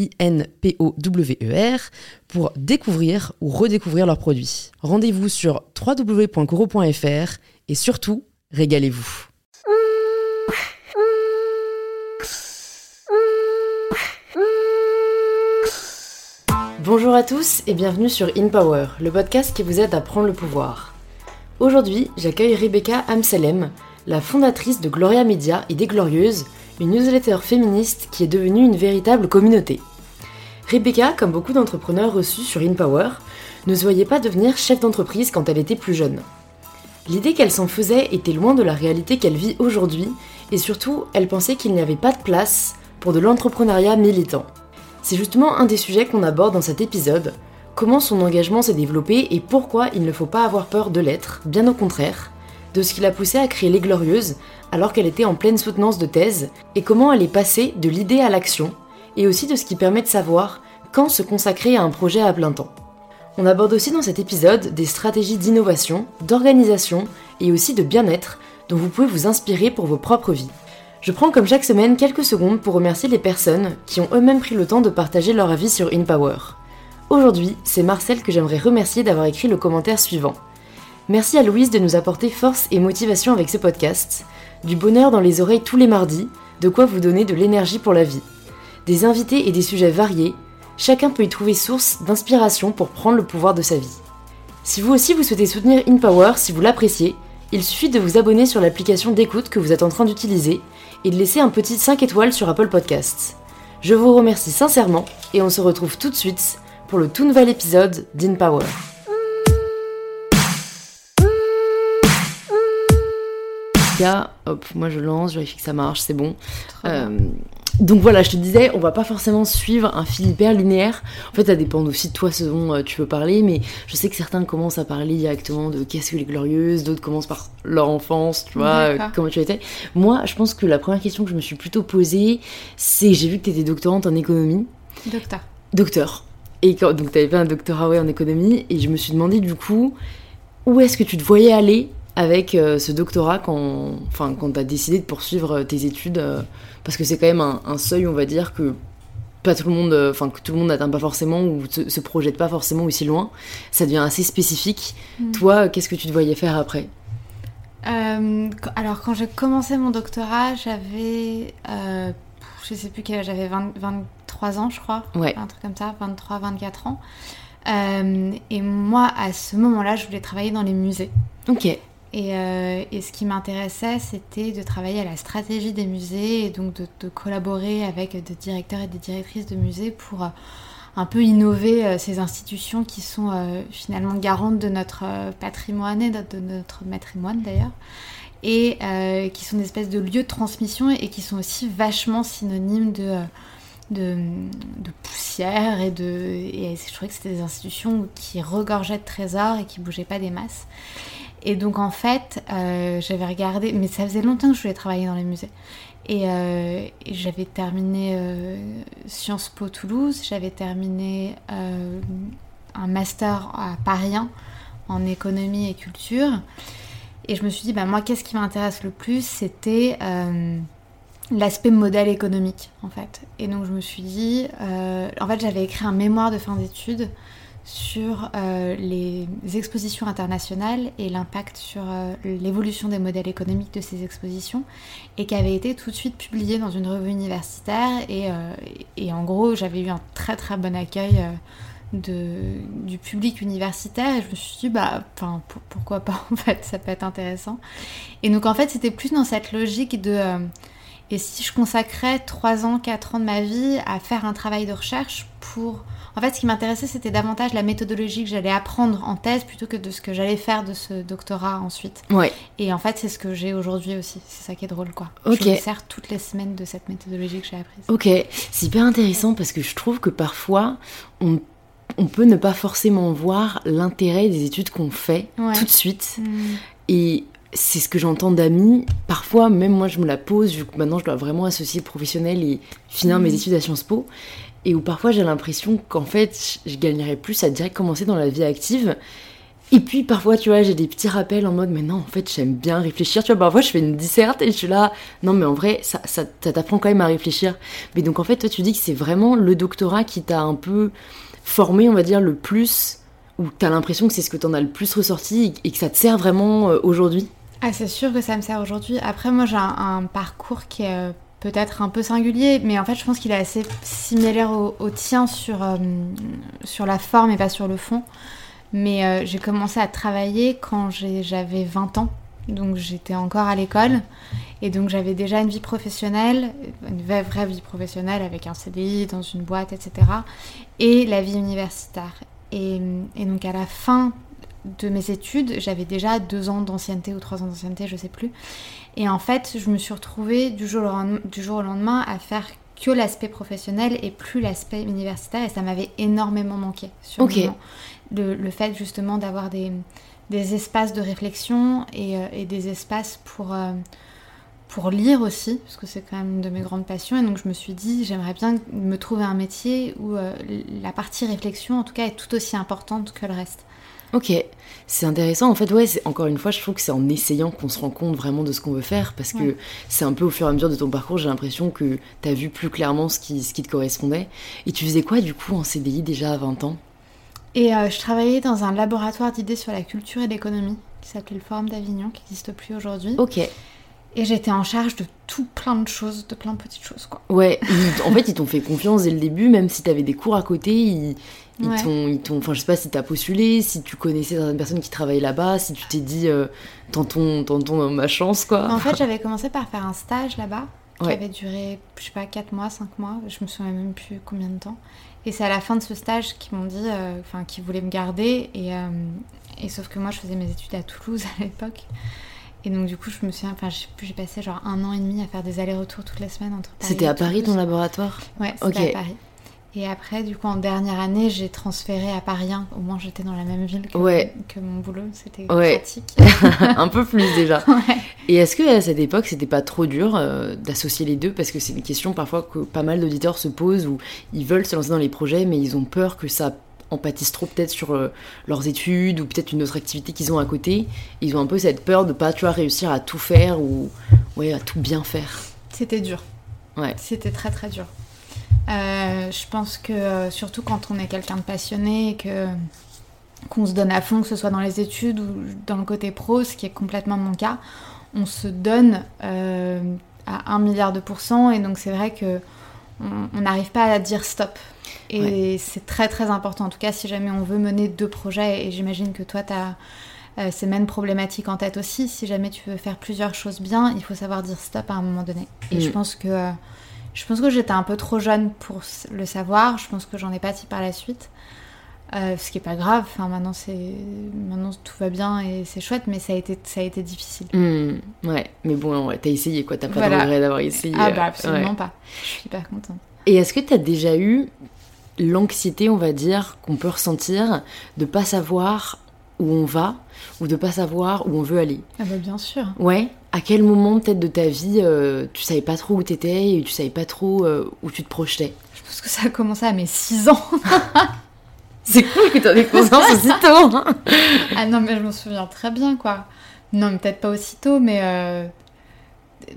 I-N-P-O-W-E-R, pour découvrir ou redécouvrir leurs produits. Rendez-vous sur www.coro.fr et surtout, régalez-vous. Bonjour à tous et bienvenue sur In Power, le podcast qui vous aide à prendre le pouvoir. Aujourd'hui, j'accueille Rebecca Amselem, la fondatrice de Gloria Media et des Glorieuses, une newsletter féministe qui est devenue une véritable communauté. Rebecca, comme beaucoup d'entrepreneurs reçus sur InPower, ne se voyait pas devenir chef d'entreprise quand elle était plus jeune. L'idée qu'elle s'en faisait était loin de la réalité qu'elle vit aujourd'hui, et surtout, elle pensait qu'il n'y avait pas de place pour de l'entrepreneuriat militant. C'est justement un des sujets qu'on aborde dans cet épisode, comment son engagement s'est développé et pourquoi il ne faut pas avoir peur de l'être, bien au contraire, de ce qui l'a poussé à créer Les Glorieuses alors qu'elle était en pleine soutenance de thèse, et comment elle est passée de l'idée à l'action, et aussi de ce qui permet de savoir quand se consacrer à un projet à plein temps. On aborde aussi dans cet épisode des stratégies d'innovation, d'organisation et aussi de bien-être dont vous pouvez vous inspirer pour vos propres vies. Je prends comme chaque semaine quelques secondes pour remercier les personnes qui ont eux-mêmes pris le temps de partager leur avis sur InPower. Aujourd'hui, c'est Marcel que j'aimerais remercier d'avoir écrit le commentaire suivant. Merci à Louise de nous apporter force et motivation avec ce podcast, du bonheur dans les oreilles tous les mardis, de quoi vous donner de l'énergie pour la vie des invités et des sujets variés, chacun peut y trouver source d'inspiration pour prendre le pouvoir de sa vie. Si vous aussi vous souhaitez soutenir InPower, si vous l'appréciez, il suffit de vous abonner sur l'application d'écoute que vous êtes en train d'utiliser et de laisser un petit 5 étoiles sur Apple Podcasts. Je vous remercie sincèrement et on se retrouve tout de suite pour le tout nouvel épisode d'InPower. Hop, moi je lance, je vérifie que ça marche, c'est bon. Donc voilà, je te disais, on va pas forcément suivre un fil hyper linéaire. En fait, ça dépend aussi de toi ce dont euh, tu veux parler, mais je sais que certains commencent à parler directement de qu'est-ce que les glorieuses, d'autres commencent par leur enfance, tu vois, euh, comment tu étais. Moi, je pense que la première question que je me suis plutôt posée, c'est j'ai vu que tu étais doctorante en économie. Docteur. Docteur. Et quand, donc tu avais fait un doctorat en économie, et je me suis demandé du coup, où est-ce que tu te voyais aller avec euh, ce doctorat quand, enfin, quand tu as décidé de poursuivre tes études parce que c'est quand même un, seuil, on va dire, que pas tout le monde, enfin que tout le monde n'atteint pas forcément ou se, se, projette pas forcément aussi loin. Ça devient assez spécifique. Mm. Toi, qu'est-ce que tu te voyais faire après? Euh, Alors quand j'ai commencé mon doctorat, j'avais, euh, je sais plus quel âge, j'avais 23 ans, je crois, ouais. un truc comme ça, 23, 24 ans. Euh, et moi, à ce moment-là, je voulais travailler dans les musées. Ok. Euh, et, ce qui m'intéressait, c'était de travailler à la stratégie des musées et donc de, collaborer avec des directeurs et des directrices de musées pour euh, un peu innover euh, ces institutions qui sont finalement garantes de notre patrimoine et de, notre matrimoine d'ailleurs, et qui sont des espèces de lieux de transmission et qui sont aussi vachement synonymes de... Poussière et de et je trouvais que c'était des institutions qui regorgeaient de trésors et qui bougeaient pas des masses et donc en fait, euh, j'avais regardé, mais ça faisait longtemps que je voulais travailler dans les musées. Et, euh, j'avais terminé euh, Sciences Po Toulouse, j'avais terminé un master à Paris en économie et culture. Et je me suis dit, bah, moi, qu'est-ce qui m'intéresse le plus? C'était l'aspect modèle économique, en fait. Et donc je me suis dit, en fait, j'avais écrit un mémoire de fin d'études sur euh, les expositions internationales et l'impact sur euh, l'évolution des modèles économiques de ces expositions et qui avait été tout de suite publié dans une revue universitaire. Et, euh, en gros j'avais eu un très très bon accueil du public universitaire. Et je me suis dit bah pourquoi pas en fait ça peut être intéressant. Et donc en fait c'était plus dans cette logique de et si je consacrais 3 ans 4 ans de ma vie à faire un travail de recherche pour en fait ce qui m'intéressait c'était davantage la méthodologie que j'allais apprendre en thèse plutôt que de ce que j'allais faire de ce doctorat ensuite ouais et en fait c'est ce que j'ai aujourd'hui aussi c'est ça qui est drôle quoi Ok. je me sers toutes les semaines de cette méthodologie que j'ai apprise Ok, c'est hyper intéressant parce que je trouve que parfois on, on peut ne pas forcément voir l'intérêt des études qu'on fait Ouais. tout de suite. Hmm. Et c'est ce que j'entends d'amis. Parfois, même moi, je me la pose, vu que maintenant je dois vraiment associer le professionnel et finir Mhm. mes études à Sciences Po. Et où parfois j'ai l'impression qu'en fait, je gagnerais plus à direct commencer dans la vie active. Et puis parfois, tu vois, j'ai des petits rappels en mode, mais non, en fait, j'aime bien réfléchir. Tu vois, parfois, je fais une disserte et je suis là, non, mais en vrai, ça, t'apprend quand même à réfléchir. Mais donc, en fait, toi, tu dis que c'est vraiment le doctorat qui t'a un peu formé, on va dire, le plus, ou t'as l'impression que c'est ce que t'en as le plus ressorti et que ça te sert vraiment euh, aujourd'hui? Ah, c'est sûr que ça me sert aujourd'hui. Après, moi, j'ai un, un parcours qui est euh, peut-être un peu singulier, mais en fait, je pense qu'il est assez similaire au, tien sur, euh, sur la forme et pas sur le fond. Mais euh, j'ai commencé à travailler quand j'avais 20 ans. Donc, j'étais encore à l'école. Et donc, j'avais déjà une vie professionnelle, une vraie, vraie vie professionnelle avec un CDI dans une boîte, etc. Et la vie universitaire. Et, donc, à la fin de mes études, j'avais déjà deux ans d'ancienneté ou trois ans d'ancienneté, je sais plus. Et en fait, je me suis retrouvée du jour au lendemain, à faire que l'aspect professionnel et plus l'aspect universitaire, et ça m'avait énormément manqué. Sur le, le, fait justement d'avoir des, des espaces de réflexion et, euh, et des espaces pour, euh, pour lire aussi, parce que c'est quand même une de mes grandes passions. Et donc je me suis dit, j'aimerais bien me trouver un métier où euh, la partie réflexion, en tout cas, est tout aussi importante que le reste. Ok, c'est intéressant. En fait, ouais, encore une fois, je trouve que c'est en essayant qu'on se rend compte vraiment de ce qu'on veut faire, parce que c'est un peu au fur et à mesure de ton parcours, j'ai l'impression que t'as vu plus clairement ce qui, ce qui te correspondait. Et tu faisais quoi du coup en CDI déjà à 20 ans? Et euh, je travaillais dans un laboratoire d'idées sur la culture et l'économie qui s'appelait le Forum d'Avignon, qui n'existe plus aujourd'hui. Ok, Et j'étais en charge de tout plein de choses, de plein de petites choses, quoi. ouais, en fait, ils t'ont fait confiance dès le début, même si t'avais des cours à côté, ils, ils Ouais. t'ont, ils t'ont- enfin, je sais pas si t'as postulé, si tu connaissais certaines personnes qui travaillent là-bas, si tu t'es dit, euh, tentons, tentons ma chance, quoi. En fait, j'avais commencé par faire un stage là-bas qui Ouais. avait duré, je sais pas, 4 mois, 5 mois, je me souviens même plus combien de temps. Et c'est à la fin de ce stage qu'ils m'ont dit, euh, enfin, qu'ils voulaient me garder. Et, euh, et sauf que moi, je faisais mes études à Toulouse à l'époque. Et donc, du coup, je me souviens, enfin, j'ai passé genre un an et demi à faire des allers-retours toutes les semaines entre Paris C'était à Paris ton laboratoire? Ouais, c'était à Paris. Et après, du coup, en dernière année, j'ai transféré à Paris 1. Au moins, j'étais dans la même ville que, Ouais. que mon boulot. C'était Ouais. pratique. Un peu plus déjà. ouais. Et est-ce que à cette époque, c'était pas trop dur euh, d'associer les deux? Parce que c'est une question parfois que pas mal d'auditeurs se posent où ils veulent se lancer dans les projets, mais ils ont peur que ça en trop peut-être sur euh, leurs études ou peut-être une autre activité qu'ils ont à côté. Ils ont un peu cette peur de pas tu vois, réussir à tout faire ou ouais, à tout bien faire. C'était dur. Ouais. C'était très très dur. Euh, je pense que euh, surtout quand on est quelqu'un de passionné et que qu'on se donne à fond, que ce soit dans les études ou dans le côté pro, ce qui est complètement mon cas, on se donne euh, à un milliard de pourcents et donc c'est vrai que on n'arrive pas à dire stop. Et c'est très très important, en tout cas si jamais on veut mener deux projets, et j'imagine que toi tu as euh, ces mêmes problématiques en tête aussi, si jamais tu veux faire plusieurs choses bien, il faut savoir dire stop à un moment donné. Et Mm. je pense que euh, je pense que j'étais un peu trop jeune pour le savoir, je pense que j'en ai dit par la suite. Euh, ce qui est pas grave, enfin maintenant c'est maintenant tout va bien et c'est chouette, mais ça a été ça a été difficile. Hmm, ouais, mais bon, ouais, t'as essayé quoi, t'as pas Voilà. regret d'avoir essayé. Ah euh, bah absolument ouais. pas. Je suis hyper contente. Et est-ce que t'as déjà eu l'anxiété, on va dire, qu'on peut ressentir de pas savoir où on va ou de pas savoir où on veut aller? Ah bah bien sûr. Ouais. À quel moment peut-être de ta vie euh, tu savais pas trop où t'étais et tu savais pas trop euh, où tu te projetais? Je pense que ça a commencé à mes 6 ans. C'est cool que t'en aies conscience aussitôt. ah non mais je m'en souviens très bien quoi. Non mais peut-être pas aussitôt mais euh,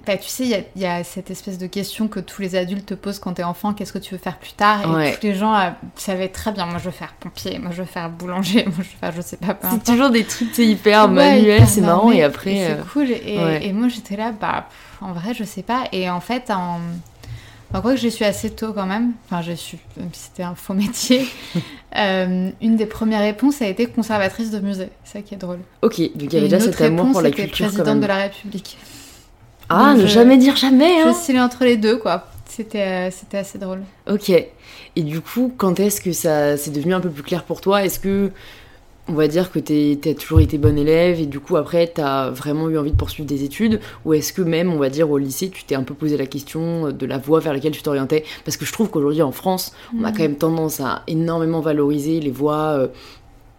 bah, tu sais il y a- il y, a cette espèce de question que tous les adultes te posent quand t'es enfant, qu'est-ce que tu veux faire plus tard? Et Ouais. tous les gens euh, savaient très bien, moi je veux faire pompier, moi je veux faire boulanger, moi je veux faire je sais pas. C'est toujours des trucs hyper Ouais, manuels, c'est marrant et après. et euh, c'est cool. Et, ouais. et moi, j'étais là, bah, pff, en vrai, je sais pas. Et en fait, en, Enfin, quoi que je suis assez tôt quand même. Enfin, je suis, même si c'était un faux métier. Euh, une des premières réponses a été conservatrice de musée. C'est ça qui est drôle. Ok, donc il y avait déjà cet amour pour la culture. présidente quand même. de la République. Ah, ne je- jamais dire jamais, Je hein oscillais entre les deux, quoi. C'était euh, c'était assez drôle. Ok. Et du coup, quand est-ce que ça c'est devenu un peu plus clair pour toi? Est-ce que on va dire que t'es- t'as toujours été bonne élève et du coup après t'as vraiment eu envie de poursuivre des études? Ou est-ce que même on va dire au lycée tu t'es un peu posé la question de la voie vers laquelle tu t'orientais? Parce que je trouve qu'aujourd'hui en France on a Mhm. quand même tendance à énormément valoriser les voies euh,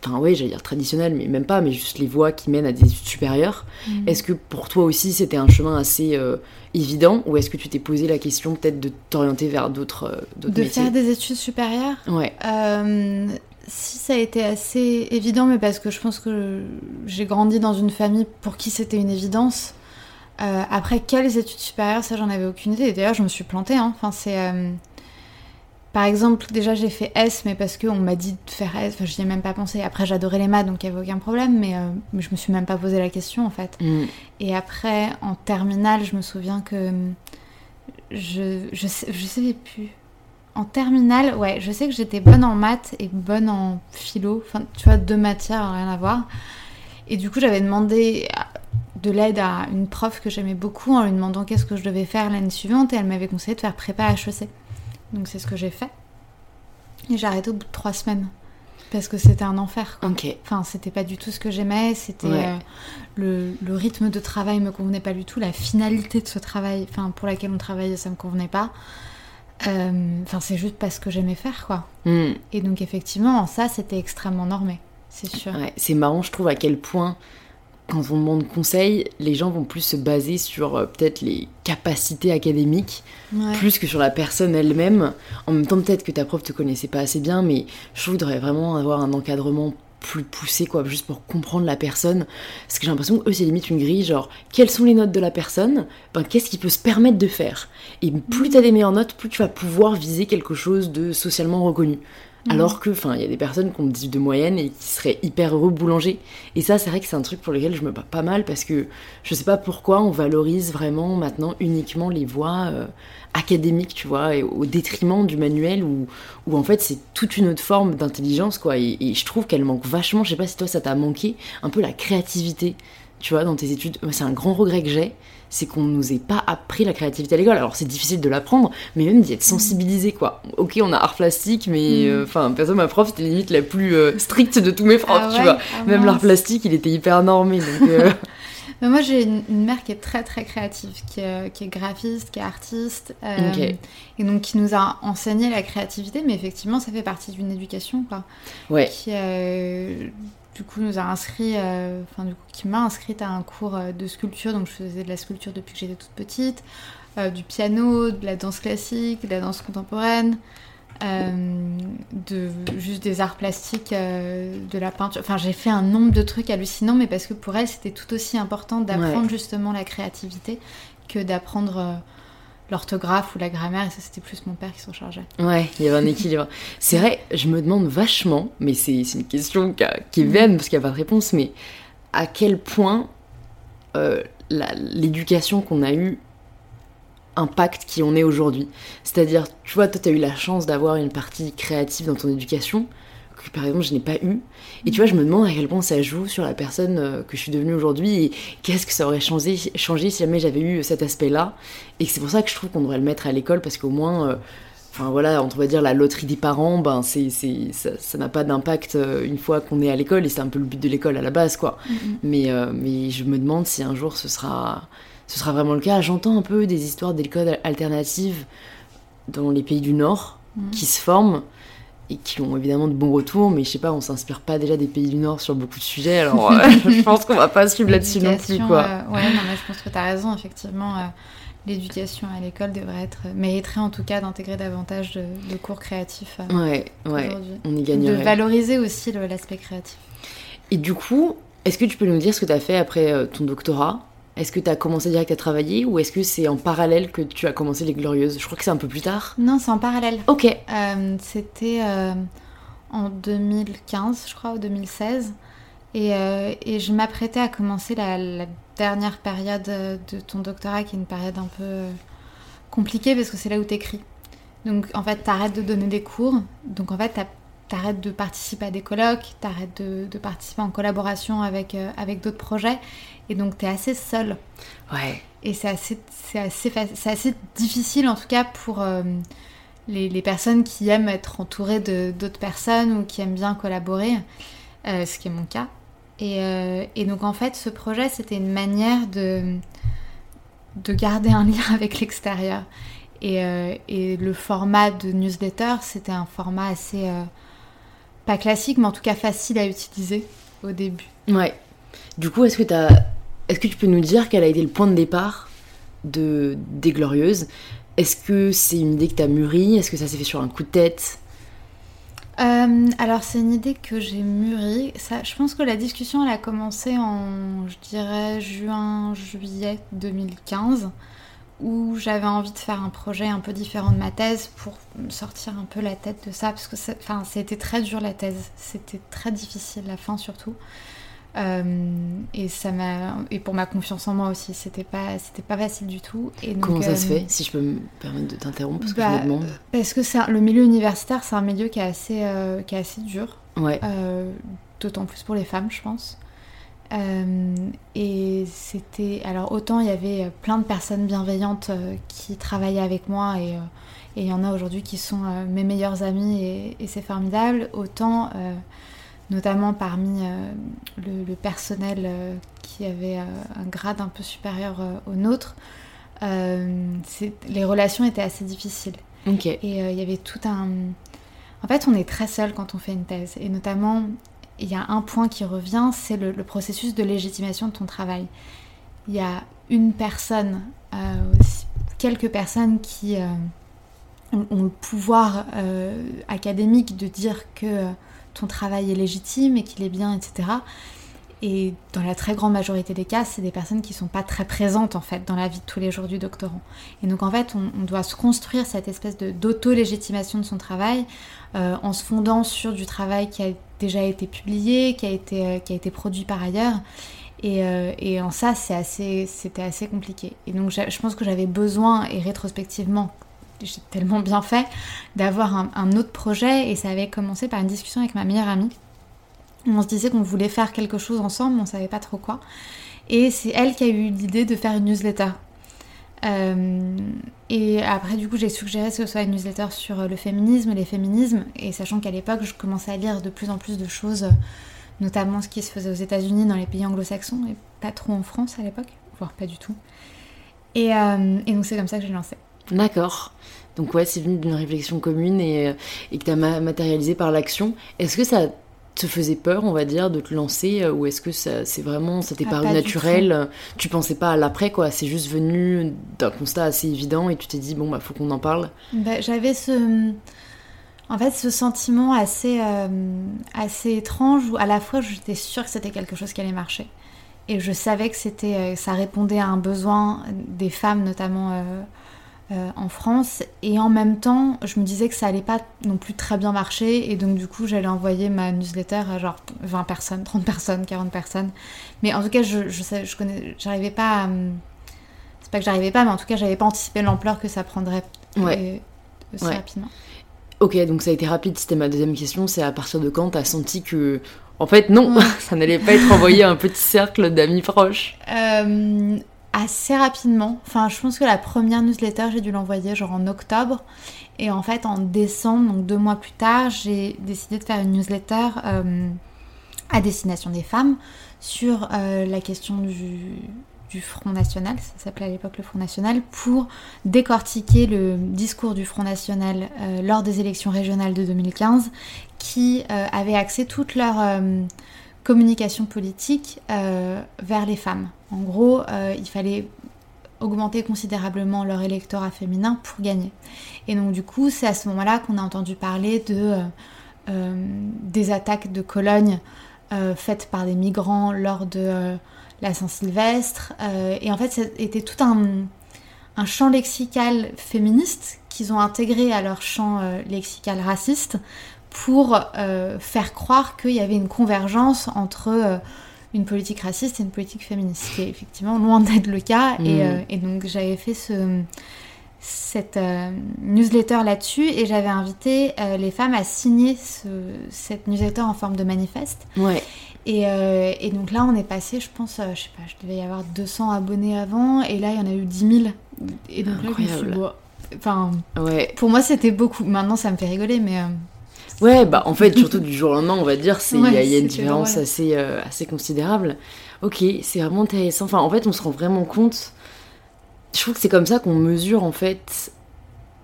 enfin oui j'allais dire traditionnelles mais même pas mais juste les voies qui mènent à des études supérieures Mhm. est-ce que pour toi aussi c'était un chemin assez euh, évident ou est-ce que tu t'es posé la question peut-être de t'orienter vers d'autres euh, d'autres De métiers? faire des études supérieures? Ouais Euh, si ça a été assez évident, mais parce que je pense que j'ai grandi dans une famille pour qui c'était une évidence. Euh, après, quelles études supérieures, ça j'en avais aucune idée. Et d'ailleurs, je me suis plantée. hein. Enfin, c'est. Euh, Par exemple, déjà j'ai fait S, mais parce qu'on m'a dit de faire S. Enfin, je n'y ai même pas pensé. Après, j'adorais les maths, donc il n'y avait aucun problème, mais, euh, je me suis même pas posé la question en fait. Mm. Et après, en terminale, je me souviens que hum, je, je, sais, je savais plus. En terminale, ouais, je sais que j'étais bonne en maths et bonne en philo. Enfin, tu vois, deux matières, rien à voir. Et du coup, j'avais demandé de l'aide à une prof que j'aimais beaucoup en lui demandant qu'est-ce que je devais faire l'année suivante et elle m'avait conseillé de faire prépa HEC. Donc c'est ce que j'ai fait. Et j'ai arrêté au bout de trois semaines. Parce que c'était un enfer. quoi. Ok. Enfin, c'était pas du tout ce que j'aimais. C'était Ouais. euh, le, le rythme de travail me convenait pas du tout. La finalité de ce travail, enfin pour laquelle on travaillait, ça me convenait pas. Euh, Enfin, c'est juste parce que j'aimais faire, quoi. Mm. Et donc effectivement, ça, c'était extrêmement normé, c'est sûr. Ouais, c'est marrant, je trouve, à quel point, quand on demande conseil, les gens vont plus se baser sur euh, peut-être les capacités académiques, Ouais. plus que sur la personne elle-même. En même temps, peut-être que ta prof te connaissait pas assez bien, mais je devrait vraiment avoir un encadrement plus poussé, quoi, juste pour comprendre la personne. Parce que j'ai l'impression que eux, c'est limite une grille, genre, quelles sont les notes de la personne? Ben, Qu'est-ce qu'il peut se permettre de faire? Et plus t'as des meilleures notes, plus tu vas pouvoir viser quelque chose de socialement reconnu. Alors que, enfin, il y a des personnes qui ont 18 de moyenne et qui seraient hyper heureux boulanger. Et ça, c'est vrai que c'est un truc pour lequel je me bats pas mal parce que je sais pas pourquoi on valorise vraiment maintenant uniquement les voies euh, académiques, tu vois, et au détriment du manuel où, où en fait c'est toute une autre forme d'intelligence, quoi. Et, et je trouve qu'elle manque vachement, je sais pas si toi ça t'a manqué, un peu la créativité, tu vois, dans tes études. C'est un grand regret que j'ai, c'est qu'on nous ait pas appris la créativité à l'école. Alors c'est difficile de l'apprendre, mais même d'y être sensibilisé, quoi. Ok, on a art plastique, mais euh, enfin, perso, ma prof, c'était limite la plus euh, stricte de tous mes profs, Ah tu vois. Ah Même l'art plastique, il était hyper normé, donc... euh, Mais moi, j'ai une, une mère qui est très très créative, qui est, qui est graphiste, qui est artiste, euh, et donc qui nous a enseigné la créativité. Mais effectivement, ça fait partie d'une éducation, quoi. ouais. Qui euh, du coup nous a inscrit, euh, enfin du coup qui m'a inscrite à un cours euh, de sculpture. Donc je faisais de la sculpture depuis que j'étais toute petite, euh, du piano, de la danse classique, de la danse contemporaine. de juste des arts plastiques, de la peinture. Enfin, j'ai fait un nombre de trucs hallucinants, mais parce que pour elle, c'était tout aussi important d'apprendre justement la créativité que d'apprendre l'orthographe ou la grammaire. Et ça, c'était plus mon père qui s'en chargeait. Ouais, il y avait un équilibre. C'est vrai, je me demande vachement, mais c'est une question qui, est vaine parce qu'il n'y a pas de réponse, mais à quel point euh, l'éducation qu'on a eue impacte qui on est aujourd'hui. C'est-à-dire, tu vois, toi, tu as eu la chance d'avoir une partie créative dans ton éducation que, par exemple, je n'ai pas eu. Et tu vois, je me demande à quel point ça joue sur la personne euh, que je suis devenue aujourd'hui et qu'est-ce que ça aurait changé, changé si jamais j'avais eu cet aspect-là. Et c'est pour ça que je trouve qu'on devrait le mettre à l'école parce qu'au moins... euh, Enfin voilà, on va dire la loterie des parents, ben c'est, ça, n'a pas d'impact euh, une fois qu'on est à l'école et c'est un peu le but de l'école à la base quoi. Mais, euh, mais je me demande si un jour ce sera, ce sera vraiment le cas. J'entends un peu des histoires d'écoles alternatives dans les pays du Nord Mhm. qui se forment et qui ont évidemment de bons retours, mais je sais pas, on s'inspire pas déjà des pays du Nord sur beaucoup de sujets, alors euh, je pense qu'on va pas suivre là-dessus non plus quoi. euh, ouais, non, mais je pense que tu as raison, effectivement. euh, L'éducation à l'école devrait être, mériterait en tout cas d'intégrer davantage de, de cours créatifs Ouais, ouais, on y De gagnerait. valoriser aussi l'aspect créatif. Et du coup, est-ce que tu peux nous dire ce que tu as fait après ton doctorat? Est-ce que tu as commencé direct à travailler ou est-ce que c'est en parallèle que tu as commencé les Glorieuses? Je crois que c'est un peu plus tard. Non, c'est en parallèle. Ok. Euh, C'était euh, en 2015, je crois, ou 2016. Et, euh, et je m'apprêtais à commencer la, la dernière période de ton doctorat, qui est une période un peu euh, compliqué parce que c'est là où t'écris. Donc en fait, t'arrêtes de donner des cours. Donc en fait, t'arrêtes de participer à des colloques, t'arrêtes de, de participer en collaboration avec, euh, avec d'autres projets. Et donc t'es assez seul. Ouais. Et c'est assez, c'est assez, assez difficile en tout cas pour euh, les, les, personnes qui aiment être entourées de, d'autres personnes ou qui aiment bien collaborer, euh, ce qui est mon cas. Et, et, donc en fait, ce projet, c'était une manière de, de garder un lien avec l'extérieur. Et, et, le format de newsletter, c'était un format assez, pas classique, mais en tout cas facile à utiliser au début. Ouais. Du coup, est-ce que, as... est-ce que tu peux nous dire quel a été le point de départ de, des Glorieuses? Est-ce que c'est une idée que tu as mûrie? Est-ce que ça s'est fait sur un coup de tête? Euh, alors c'est une idée que j'ai mûrie. Ça, je pense que la discussion elle a commencé en, je dirais, juin, juillet 2015, où j'avais envie de faire un projet un peu différent de ma thèse pour sortir un peu la tête de ça, parce que enfin, c'était très dur la thèse, c'était très difficile la fin surtout. Euh, et ça m'a et pour ma confiance en moi aussi c'était pas c'était pas facile du tout et donc, comment ça euh, se fait si je peux me permettre de t'interrompre parce bah, que je me demande parce que c'est le milieu universitaire c'est un milieu qui est assez euh, qui est assez dur ouais. Euh, d'autant plus pour les femmes je pense euh, et c'était alors autant il y avait plein de personnes bienveillantes qui travaillaient avec moi et il y en a aujourd'hui qui sont mes meilleurs amis et, et c'est formidable autant notamment parmi euh, le, le, personnel euh, qui avait euh, un grade un peu supérieur au nôtre, les relations étaient assez difficiles. Okay. Et il y avait tout un... En fait, on est très seul quand on fait une thèse. Et notamment, il y a un point qui revient, c'est le, processus de légitimation de ton travail. Il y a une personne, quelques personnes qui ont, ont, le pouvoir académique de dire que ton travail est légitime et qu'il est bien, etc. Et dans la très grande majorité des cas, c'est des personnes qui ne sont pas très présentes en fait dans la vie de tous les jours du doctorant. Et donc en fait, on, doit se construire cette espèce d'auto-légitimation de, son travail euh, en se fondant sur du travail qui a déjà été publié, qui a été, euh, qui a été produit par ailleurs. Et, euh, et en ça, c'était assez, assez compliqué. Et donc je pense que j'avais besoin, et rétrospectivement, j'ai tellement bien fait d'avoir un, autre projet et ça avait commencé par une discussion avec ma meilleure amie. On se disait qu'on voulait faire quelque chose ensemble, mais on savait pas trop quoi. Et c'est elle qui a eu l'idée de faire une newsletter. Euh, et après, du coup, j'ai suggéré que ce soit une newsletter sur le féminisme, les féminismes, et sachant qu'à l'époque, je commençais à lire de plus en plus de choses, notamment ce qui se faisait aux États-Unis, dans les pays anglo-saxons, et pas trop en France à l'époque, voire pas du tout. Et, euh, et donc, c'est comme ça que j'ai lancé. D'accord. Donc ouais, c'est venu d'une réflexion commune et, et que tu as matérialisé par l'action. Est-ce que ça te faisait peur, on va dire, de te lancer ou est-ce que ça, c'est vraiment, ça t'est ah, paru naturel Tu pensais pas à l'après, quoi C'est juste venu d'un constat assez évident et tu t'es dit, bon, bah, faut qu'on en parle bah, J'avais ce... En fait, ce sentiment assez, euh, assez étrange où à la fois j'étais sûre que c'était quelque chose qui allait marcher. Et je savais que c'était, euh, ça répondait à un besoin des femmes, notamment... Euh, euh, en France. Et en même temps, je me disais que ça allait pas non plus très bien marcher. Et donc, du coup, j'allais envoyer ma newsletter à genre 20 personnes, 30 personnes, 40 personnes. Mais en tout cas, je, je, je connais, j'arrivais pas à. C'est pas que j'arrivais pas, mais en tout cas, j'avais pas anticipé l'ampleur que ça prendrait ouais. aussi ouais. rapidement. Ok, donc ça a été rapide, c'était ma deuxième question. C'est à partir de quand t'as senti que. En fait, non, ça n'allait pas être envoyé à un petit cercle d'amis proches? Euh, assez rapidement. Enfin, je pense que la première newsletter, j'ai dû l'envoyer genre en octobre. Et en fait, en décembre, donc deux mois plus tard, j'ai décidé de faire une newsletter euh, à destination des femmes sur euh, la question du, Front National, ça s'appelait à l'époque le Front National, pour décortiquer le discours du Front National euh, lors des élections régionales de 2015, qui avait axé toute leur communication politique euh, vers les femmes. En gros, euh, il fallait augmenter considérablement leur électorat féminin pour gagner. Et donc du coup, c'est à ce moment-là qu'on a entendu parler de euh, des attaques de Cologne faites par des migrants lors de la Saint-Sylvestre. et en fait, c'était tout un, un, champ lexical féministe qu'ils ont intégré à leur champ lexical raciste pour euh, faire croire qu'il y avait une convergence entre euh, une politique raciste et une politique féministe, ce qui est effectivement loin d'être le cas. Et, euh, et, donc j'avais fait ce, cette newsletter là-dessus et j'avais invité les femmes à signer cette newsletter en forme de manifeste. Ouais. Et, et, donc là, on est passé, je pense, je sais pas, je devais y avoir 200 abonnés avant, et là, il y en a eu 10 000. Et donc là, je me suis dit, enfin, ouais. pour moi, c'était beaucoup. Maintenant, ça me fait rigoler, mais Ouais, bah en fait, surtout du jour au lendemain, on va dire, il y, a une différence assez, euh, assez considérable. Ok, c'est vraiment intéressant. Enfin, en fait, on se rend vraiment compte. Je trouve que c'est comme ça qu'on mesure en fait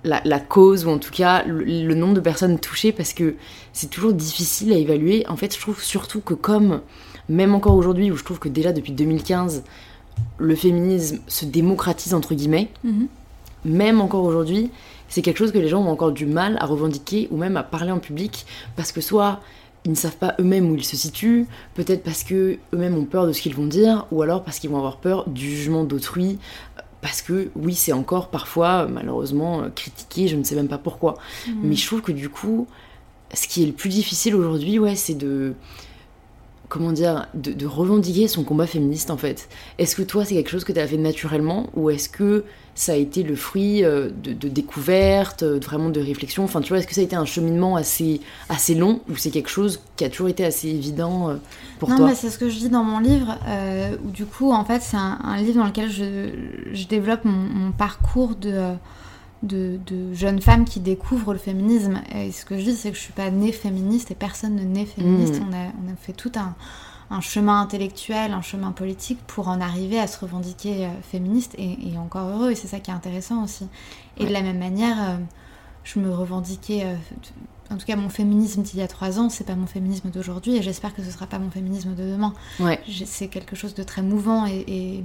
la, la, cause ou en tout cas le, nombre de personnes touchées parce que c'est toujours difficile à évaluer. En fait, je trouve surtout que comme même encore aujourd'hui, où je trouve que déjà depuis 2015, le féminisme se démocratise entre guillemets, mhm. même encore aujourd'hui, c'est quelque chose que les gens ont encore du mal à revendiquer ou même à parler en public parce que soit ils ne savent pas eux-mêmes où ils se situent, peut-être parce que eux-mêmes ont peur de ce qu'ils vont dire, ou alors parce qu'ils vont avoir peur du jugement d'autrui, parce que oui, c'est encore parfois malheureusement critiqué, je ne sais même pas pourquoi. Mmh. Mais je trouve que du coup, ce qui est le plus difficile aujourd'hui, ouais, c'est de comment dire, de, revendiquer son combat féministe en fait. Est-ce que toi c'est quelque chose que tu as fait naturellement ou est-ce que ça a été le fruit euh, de, de découvertes, vraiment de réflexion Enfin tu vois, est-ce que ça a été un cheminement assez, assez long ou c'est quelque chose qui a toujours été assez évident euh, pour toi? Non, c'est ce que je dis dans mon livre, euh, où du coup en fait c'est un, livre dans lequel je, développe mon parcours de de, jeunes femmes qui découvrent le féminisme. Et ce que je dis, c'est que je suis pas née féministe et personne ne naît féministe. Mm. On, a, on, a, fait tout un, un, chemin intellectuel, un chemin politique pour en arriver à se revendiquer euh, féministe et, encore heureux. Et c'est ça qui est intéressant aussi. Et de la même manière, euh, je me revendiquais euh, en tout cas mon féminisme d'il y a trois ans, c'est pas mon féminisme d'aujourd'hui et j'espère que ce sera pas mon féminisme de demain. Ouais. C'est quelque chose de très mouvant et,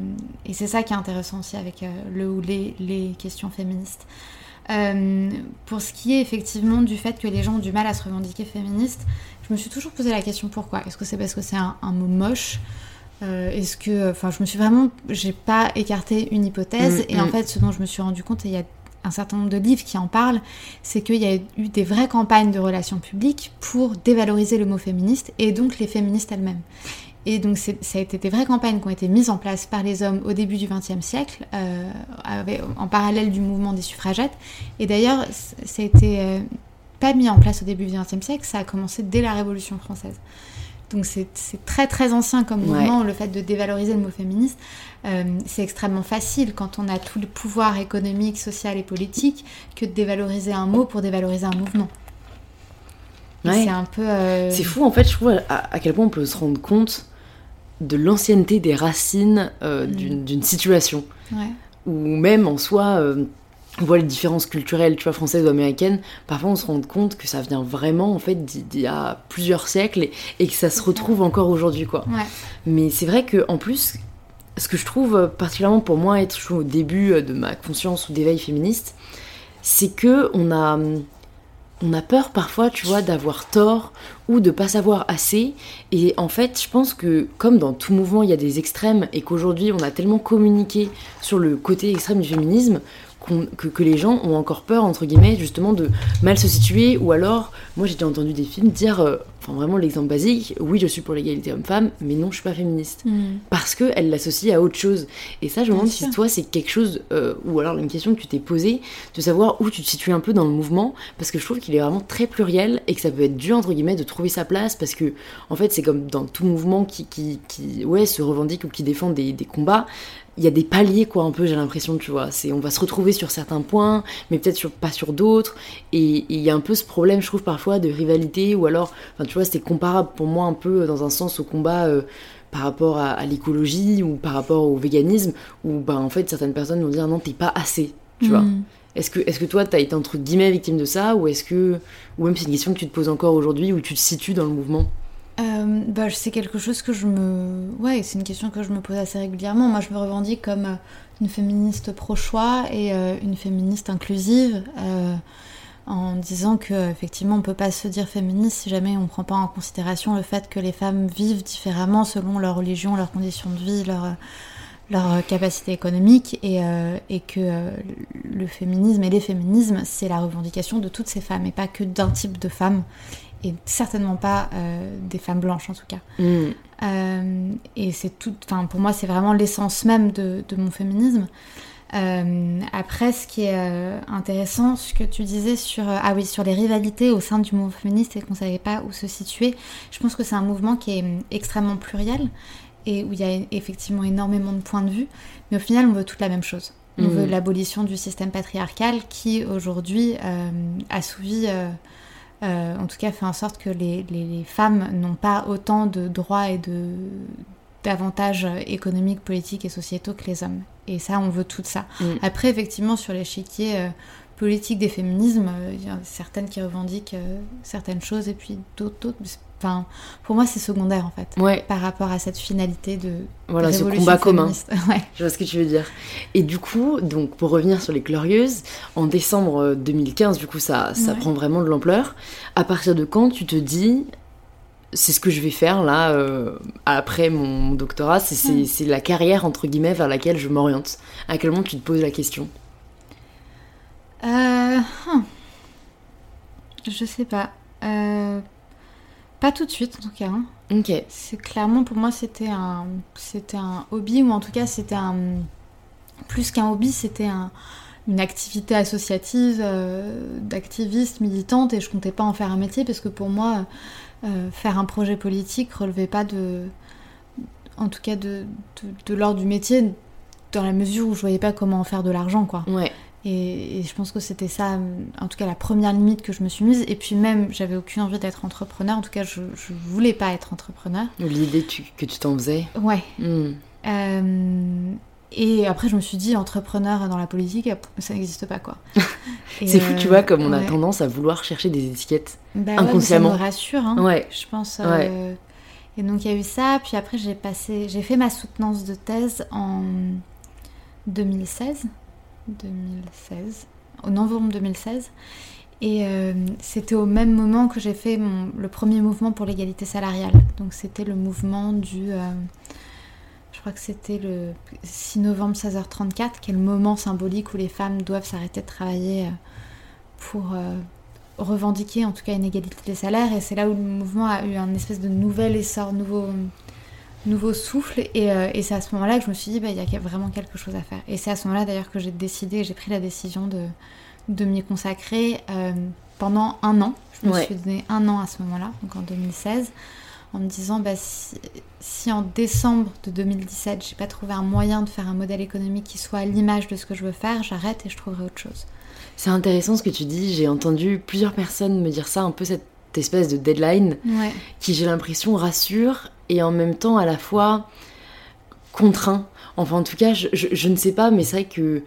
c'est ça qui est intéressant aussi avec euh, le ou les, les questions féministes. Euh, pour ce qui est effectivement du fait que les gens ont du mal à se revendiquer féministes, je me suis toujours posé la question pourquoi? Est-ce que c'est parce que c'est un, mot moche? Euh, Est-ce que, enfin, je me suis vraiment, j'ai pas écarté une hypothèse mm, et en mm. fait, ce dont je me suis rendu compte, et il y a un certain nombre de livres qui en parlent, c'est qu'il y a eu des vraies campagnes de relations publiques pour dévaloriser le mot féministe et donc les féministes elles-mêmes. Et donc ça a été des vraies campagnes qui ont été mises en place par les hommes au début du XXe siècle, euh, en parallèle du mouvement des suffragettes. Et d'ailleurs, ça a été euh, pas mis en place au début du XXe siècle, ça a commencé dès la Révolution française. Donc c'est très très ancien comme mouvement, le fait de dévaloriser le mot féministe. Euh, c'est extrêmement facile quand on a tout le pouvoir économique, social et politique que de dévaloriser un mot pour dévaloriser un mouvement. C'est un peu. Euh, c'est fou en fait, je trouve à, quel point on peut se rendre compte de l'ancienneté des racines euh, mm. d'une situation. Ou même en soi on voit les différences culturelles, tu vois, françaises ou américaines, parfois on se rend compte que ça vient vraiment, en fait, d'il y a plusieurs siècles et, que ça se retrouve encore aujourd'hui, quoi. Mais c'est vrai que en plus, ce que je trouve particulièrement pour moi être au début de ma conscience ou d'éveil féministe, c'est que on a, on a peur parfois, tu vois, d'avoir tort ou de pas savoir assez. Et en fait, je pense que comme dans tout mouvement, il y a des extrêmes et qu'aujourd'hui, on a tellement communiqué sur le côté extrême du féminisme que, les gens ont encore peur, entre guillemets, justement, de mal se situer, ou alors, moi j'ai entendu des films dire, euh, enfin vraiment l'exemple basique, oui je suis pour l'égalité homme-femme, mais non je suis pas féministe. Mm. Parce qu'elle l'associe à autre chose. Et ça, je me demande si toi c'est quelque chose, euh, ou alors une question que tu t'es posée, de savoir où tu te situes un peu dans le mouvement, parce que je trouve qu'il est vraiment très pluriel, et que ça peut être dur, entre guillemets, de trouver sa place, parce que, en fait, c'est comme dans tout mouvement qui, qui, qui, ouais, se revendique ou qui défend des, des combats, il y a des paliers quoi un peu j'ai l'impression tu vois. C'est on va se retrouver sur certains points mais peut-être pas sur d'autres. Et il y a un peu ce problème je trouve parfois de rivalité ou alors enfin tu vois c'était comparable pour moi un peu dans un sens au combat euh, par rapport à, l'écologie ou par rapport au véganisme où ben en fait certaines personnes vont dire non t'es pas assez tu vois. Mm. est-ce que, est-ce que toi, t'as été entre guillemets victime de ça, ou est-ce que, ou même c'est une question que tu te poses encore aujourd'hui, où tu te situes dans le mouvement? Euh, bah, c'est quelque chose que je me. Ouais, c'est une question que je me pose assez régulièrement. Moi, je me revendique comme euh, une féministe pro-choix et euh, une féministe inclusive, en disant que effectivement, on peut pas se dire féministe si jamais on prend pas en considération le fait que les femmes vivent différemment selon leur religion, leurs conditions de vie, leur leur capacité économique et, et que le féminisme et les féminismes, c'est la revendication de toutes ces femmes et pas que d'un type de femmes et certainement pas euh, des femmes blanches en tout cas. Mm. Euh, et c'est tout, enfin pour moi c'est vraiment l'essence même de, mon féminisme. Euh, après, ce qui est intéressant, ce que tu disais sur, ah oui, sur les rivalités au sein du mouvement féministe et qu'on ne savait pas où se situer, je pense que c'est un mouvement qui est extrêmement pluriel et où il y a effectivement énormément de points de vue, mais au final, on veut toute la même chose. On Mhm. veut l'abolition du système patriarcal qui, aujourd'hui, assouvit, en tout cas, fait en sorte que les, les- les femmes n'ont pas autant de droits et de d'avantages économiques, politiques et sociétaux que les hommes. Et ça, on veut tout ça. Mm. Après, effectivement, sur l'échiquier euh, politique des féminismes, euh, il y a certaines qui revendiquent euh, certaines choses et puis d'autres. Enfin, pour moi, c'est secondaire en fait, Ouais, par rapport à cette finalité de voilà, ce combat commun. Ouais. Je vois ce que tu veux dire. Et du coup, donc pour revenir sur les Glorieuses, en décembre euh, 2015, du coup, ça, ça Ouais. prend vraiment de l'ampleur. À partir de quand tu te dis, c'est ce que je vais faire là, euh, après mon doctorat, c'est la carrière, entre guillemets, vers laquelle je m'oriente. À quel moment tu te poses la question? Euh, hum. Je sais pas. Euh, pas tout de suite en tout cas. hein. Ok. C'est clairement pour moi c'était un c'était un hobby ou en tout cas c'était un plus qu'un hobby c'était un- une activité associative euh, d'activiste militante et je comptais pas en faire un métier parce que pour moi euh, faire un projet politique relevait pas de en tout cas de, de, de l'ordre du métier dans la mesure où je voyais pas comment en faire de l'argent quoi. Ouais. Et, et je pense que c'était ça, en tout cas la première limite que je me suis mise. Et puis même, j'avais aucune envie d'être entrepreneur. En tout cas, je, je voulais pas être entrepreneur. L'idée que tu t'en faisais. Ouais. Hmm. Euh, et après, je me suis dit, entrepreneur dans la politique, ça n'existe pas quoi. C'est fou, tu euh, vois, comme on a ouais. tendance à vouloir chercher des étiquettes. Bah ouais, inconsciemment. mais ça me rassure, hein, Ouais. je pense. euh, Et donc il y a eu ça. Puis après, j'ai passé, j'ai fait ma soutenance de thèse en 2016. 2016. Au novembre 2016. Et euh, c'était au même moment que j'ai fait mon- le premier mouvement pour l'égalité salariale. Donc c'était le mouvement du... euh, je crois que c'était le 6 novembre 16h34, qui est le moment symbolique où les femmes doivent s'arrêter de travailler euh, pour revendiquer en tout cas une égalité des salaires. Et c'est là où le mouvement a eu un espèce de nouvel essor, nouveau, nouveau souffle. Et, euh, et c'est à ce moment-là que je me suis dit, bah, il y a vraiment quelque chose à faire. Et c'est à ce moment-là d'ailleurs que j'ai décidé, j'ai pris la décision de, de m'y consacrer euh, pendant un an. Je me Ouais. suis donné un an à ce moment-là, donc en 2016, en me disant, bah, si, si en décembre de 2017, j'ai pas trouvé un moyen de faire un modèle économique qui soit à l'image de ce que je veux faire, j'arrête et je trouverai autre chose. C'est intéressant ce que tu dis. J'ai entendu plusieurs personnes me dire ça, un peu cette espèce de deadline Ouais. qui, j'ai l'impression, rassure et en même temps à la fois contraint. Enfin, en tout cas, je, je- je ne sais pas, mais c'est vrai que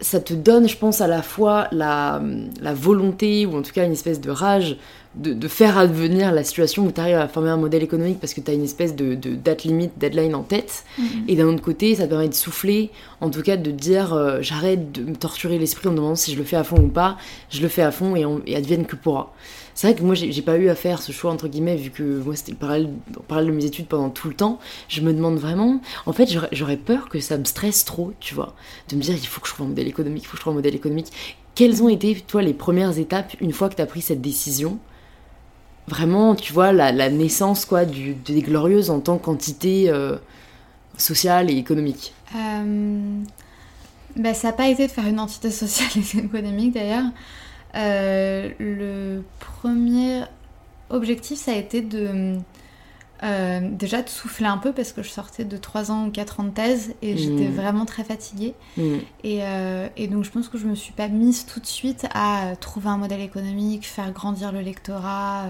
ça te donne, je pense, à la fois la, la volonté ou en tout cas une espèce de rage de, de faire advenir la situation où tu arrives à former un modèle économique parce que tu as une espèce de, de date limite, deadline en tête. Mhm. Et d'un autre côté, ça te permet de souffler, en tout cas de dire euh, j'arrête de me torturer l'esprit en me demandant si je le fais à fond ou pas, je le fais à fond et, on, et advienne que pourra. C'est vrai que moi j'ai pas eu à faire ce choix entre guillemets vu que moi c'était le parallèle, parallèle de mes études pendant tout le temps. Je me demande vraiment, en fait j'aurais- peur que ça me stresse trop, tu vois, de me dire il faut que je trouve un modèle économique, il faut que je trouve un modèle économique. Quelles ont été toi les premières étapes une fois que tu as pris cette décision? Vraiment, tu vois, la, naissance quoi du, des glorieuses en tant qu'entité euh, sociale et économique? Euh, bah, ça n'a pas été de faire une entité sociale et économique d'ailleurs. Euh, le premier objectif, ça a été de euh, déjà de souffler un peu parce que je sortais de 3 ans ou 4 ans de thèse et j'étais Mhm. vraiment très fatiguée. Mm. Et, euh, et donc je pense que je me suis pas mise tout de suite à trouver un modèle économique, faire grandir le lectorat.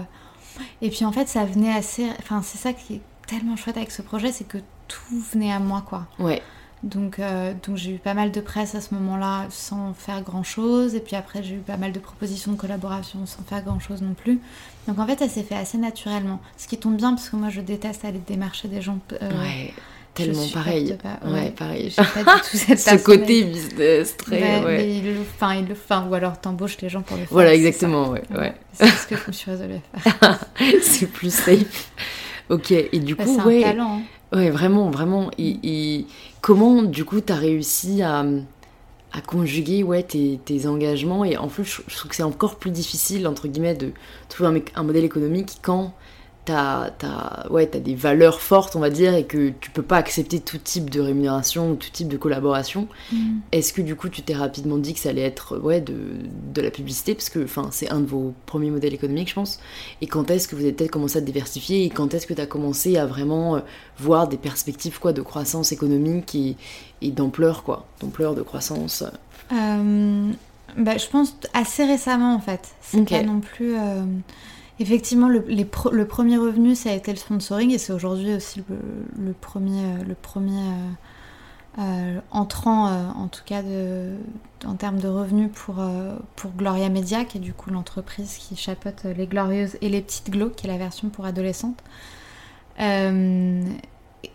Et puis en fait, ça venait assez. Enfin, c'est ça qui est tellement chouette avec ce projet, c'est que tout venait à moi, quoi. Ouais, Donc, euh, donc j'ai eu pas mal de presse à ce moment-là sans faire grand-chose. Et puis après, j'ai eu pas mal de propositions de collaboration sans faire grand-chose non plus. Donc en fait, ça s'est fait assez naturellement. Ce qui tombe bien parce que moi, je déteste aller démarcher des gens. euh, ouais, je tellement pareil. pas, ouais. ouais. pareil. J'ai pas du tout cette Ce côté business très. Ouais, ouais. mais il le, enfin, il le, enfin, ou alors t'embauches les gens pour le faire. Voilà, exactement, ouais. C'est ce que je me suis résolue à faire. c'est plus safe. Ok, et du Bah, coup, c'est ouais, un talent. hein. Ouais, vraiment, vraiment. Et, comment, du coup, t'as réussi à, à conjuguer ouais, tes, tes engagements? Et en plus, je, trouve que c'est encore plus difficile, entre guillemets, de trouver un, un modèle économique quand t'as as, ouais, as des valeurs fortes, on va dire, et que tu peux pas accepter tout type de rémunération ou tout type de collaboration, Mm. est-ce que du coup tu t'es rapidement dit que ça allait être ouais, de, de la publicité? Parce que c'est un de vos premiers modèles économiques, je pense. Et quand est-ce que vous avez peut-être commencé à te diversifier? Et quand est-ce que tu as commencé à vraiment euh, voir des perspectives quoi, de croissance économique et, et d'ampleur, quoi? D'ampleur, de croissance Euh, bah, je pense assez récemment en fait. C'est pas non plus. euh, Effectivement, le, premier revenu, ça a été le sponsoring et c'est aujourd'hui aussi le, premier, le premier euh, euh, entrant, euh, en tout cas en termes de revenus pour, Gloria Media, qui est du coup l'entreprise qui chapeaute les Glorieuses et les Petites Glo, qui est la version pour adolescentes.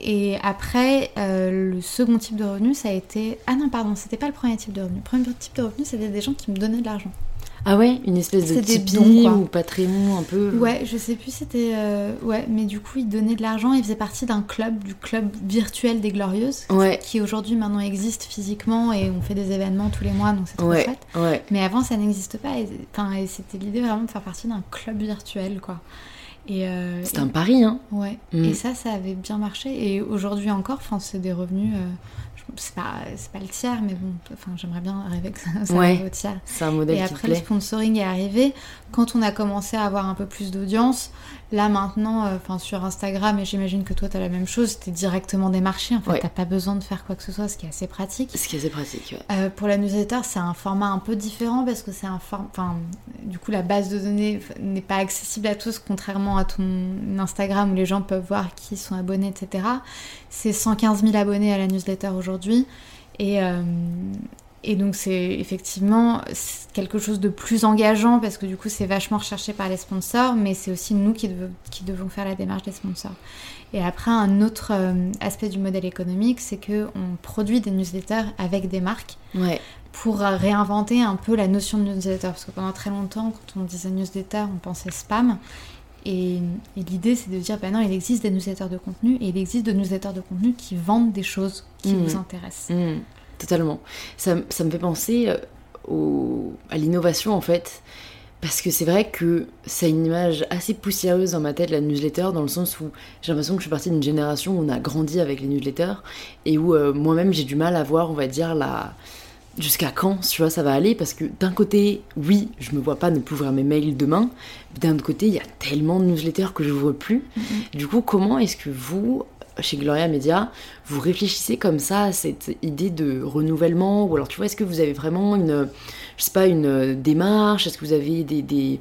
Et après, le second type de revenu, ça a été. Ah non, pardon, c'était pas le premier type de revenu. Le premier type de revenu, c'était des gens qui me donnaient de l'argent. Ah ouais Une espèce de Tipeee dons, quoi. ou Patreon un peu Ouais, je sais plus, c'était. euh, Ouais, mais du coup, ils donnaient de l'argent. Ils faisaient partie d'un club, du club virtuel des Glorieuses, Ouais, qui aujourd'hui maintenant existe physiquement et on fait des événements tous les mois, donc c'est trop ouais, chouette. ouais. Mais avant, ça n'existe pas. Et, enfin, et c'était l'idée vraiment de faire partie d'un club virtuel, quoi. Et, euh, C'est un pari, hein Ouais, Mm. et ça, ça avait bien marché. Et aujourd'hui encore, c'est des revenus. euh, c'est pas, pas le tiers, mais bon, enfin, j'aimerais bien rêver que ça, ça Ouais. arrive au tiers. C'est un modèle Et qui après, le sponsoring est arrivé. Quand on a commencé à avoir un peu plus d'audience, là maintenant, euh, enfin sur Instagram, et j'imagine que toi, tu as la même chose, t'es directement démarché. En fait, Ouais. t'as pas besoin de faire quoi que ce soit, ce qui est assez pratique. Ce qui est assez pratique, ouais. Euh, pour la newsletter, c'est un format un peu différent parce que c'est un format. Enfin, du coup, la base de données n'est pas accessible à tous, contrairement à ton Instagram où les gens peuvent voir qui sont abonnés, etc. C'est 115 000 abonnés à la newsletter aujourd'hui. Et, euh, et donc, c'est effectivement quelque chose de plus engageant parce que du coup, c'est vachement recherché par les sponsors, mais c'est aussi nous qui, devons- qui devons faire la démarche des sponsors. Et après, un autre euh, aspect du modèle économique, c'est que on produit des newsletters avec des marques Ouais, pour réinventer un peu la notion de newsletter. Parce que pendant très longtemps, quand on disait newsletter, on pensait spam. Et, et l'idée, c'est de dire, bah non, il existe des newsletters de contenu et il existe des newsletters de contenu qui vendent des choses qui Mhm. vous intéressent. Mm, totalement. Ça, ça me fait penser euh, au- à l'innovation en fait. Parce que c'est vrai que ça a une image assez poussiéreuse dans ma tête, la newsletter, dans le sens où j'ai l'impression que je suis partie d'une génération où on a grandi avec les newsletters et où euh, moi-même j'ai du mal à voir, on va dire, la... jusqu'à quand tu vois, ça va aller. Parce que d'un côté, oui, je me vois pas ne plus ouvrir mes mails demain. D'un autre côté, il y a tellement de newsletters que je n'ouvre plus. Mhm. Du coup, comment est-ce que vous, chez Gloria Media, vous réfléchissez comme ça à cette idée de renouvellement Ou alors, tu vois, est-ce que vous avez vraiment une, je sais pas, une démarche? Est-ce que vous avez des, des,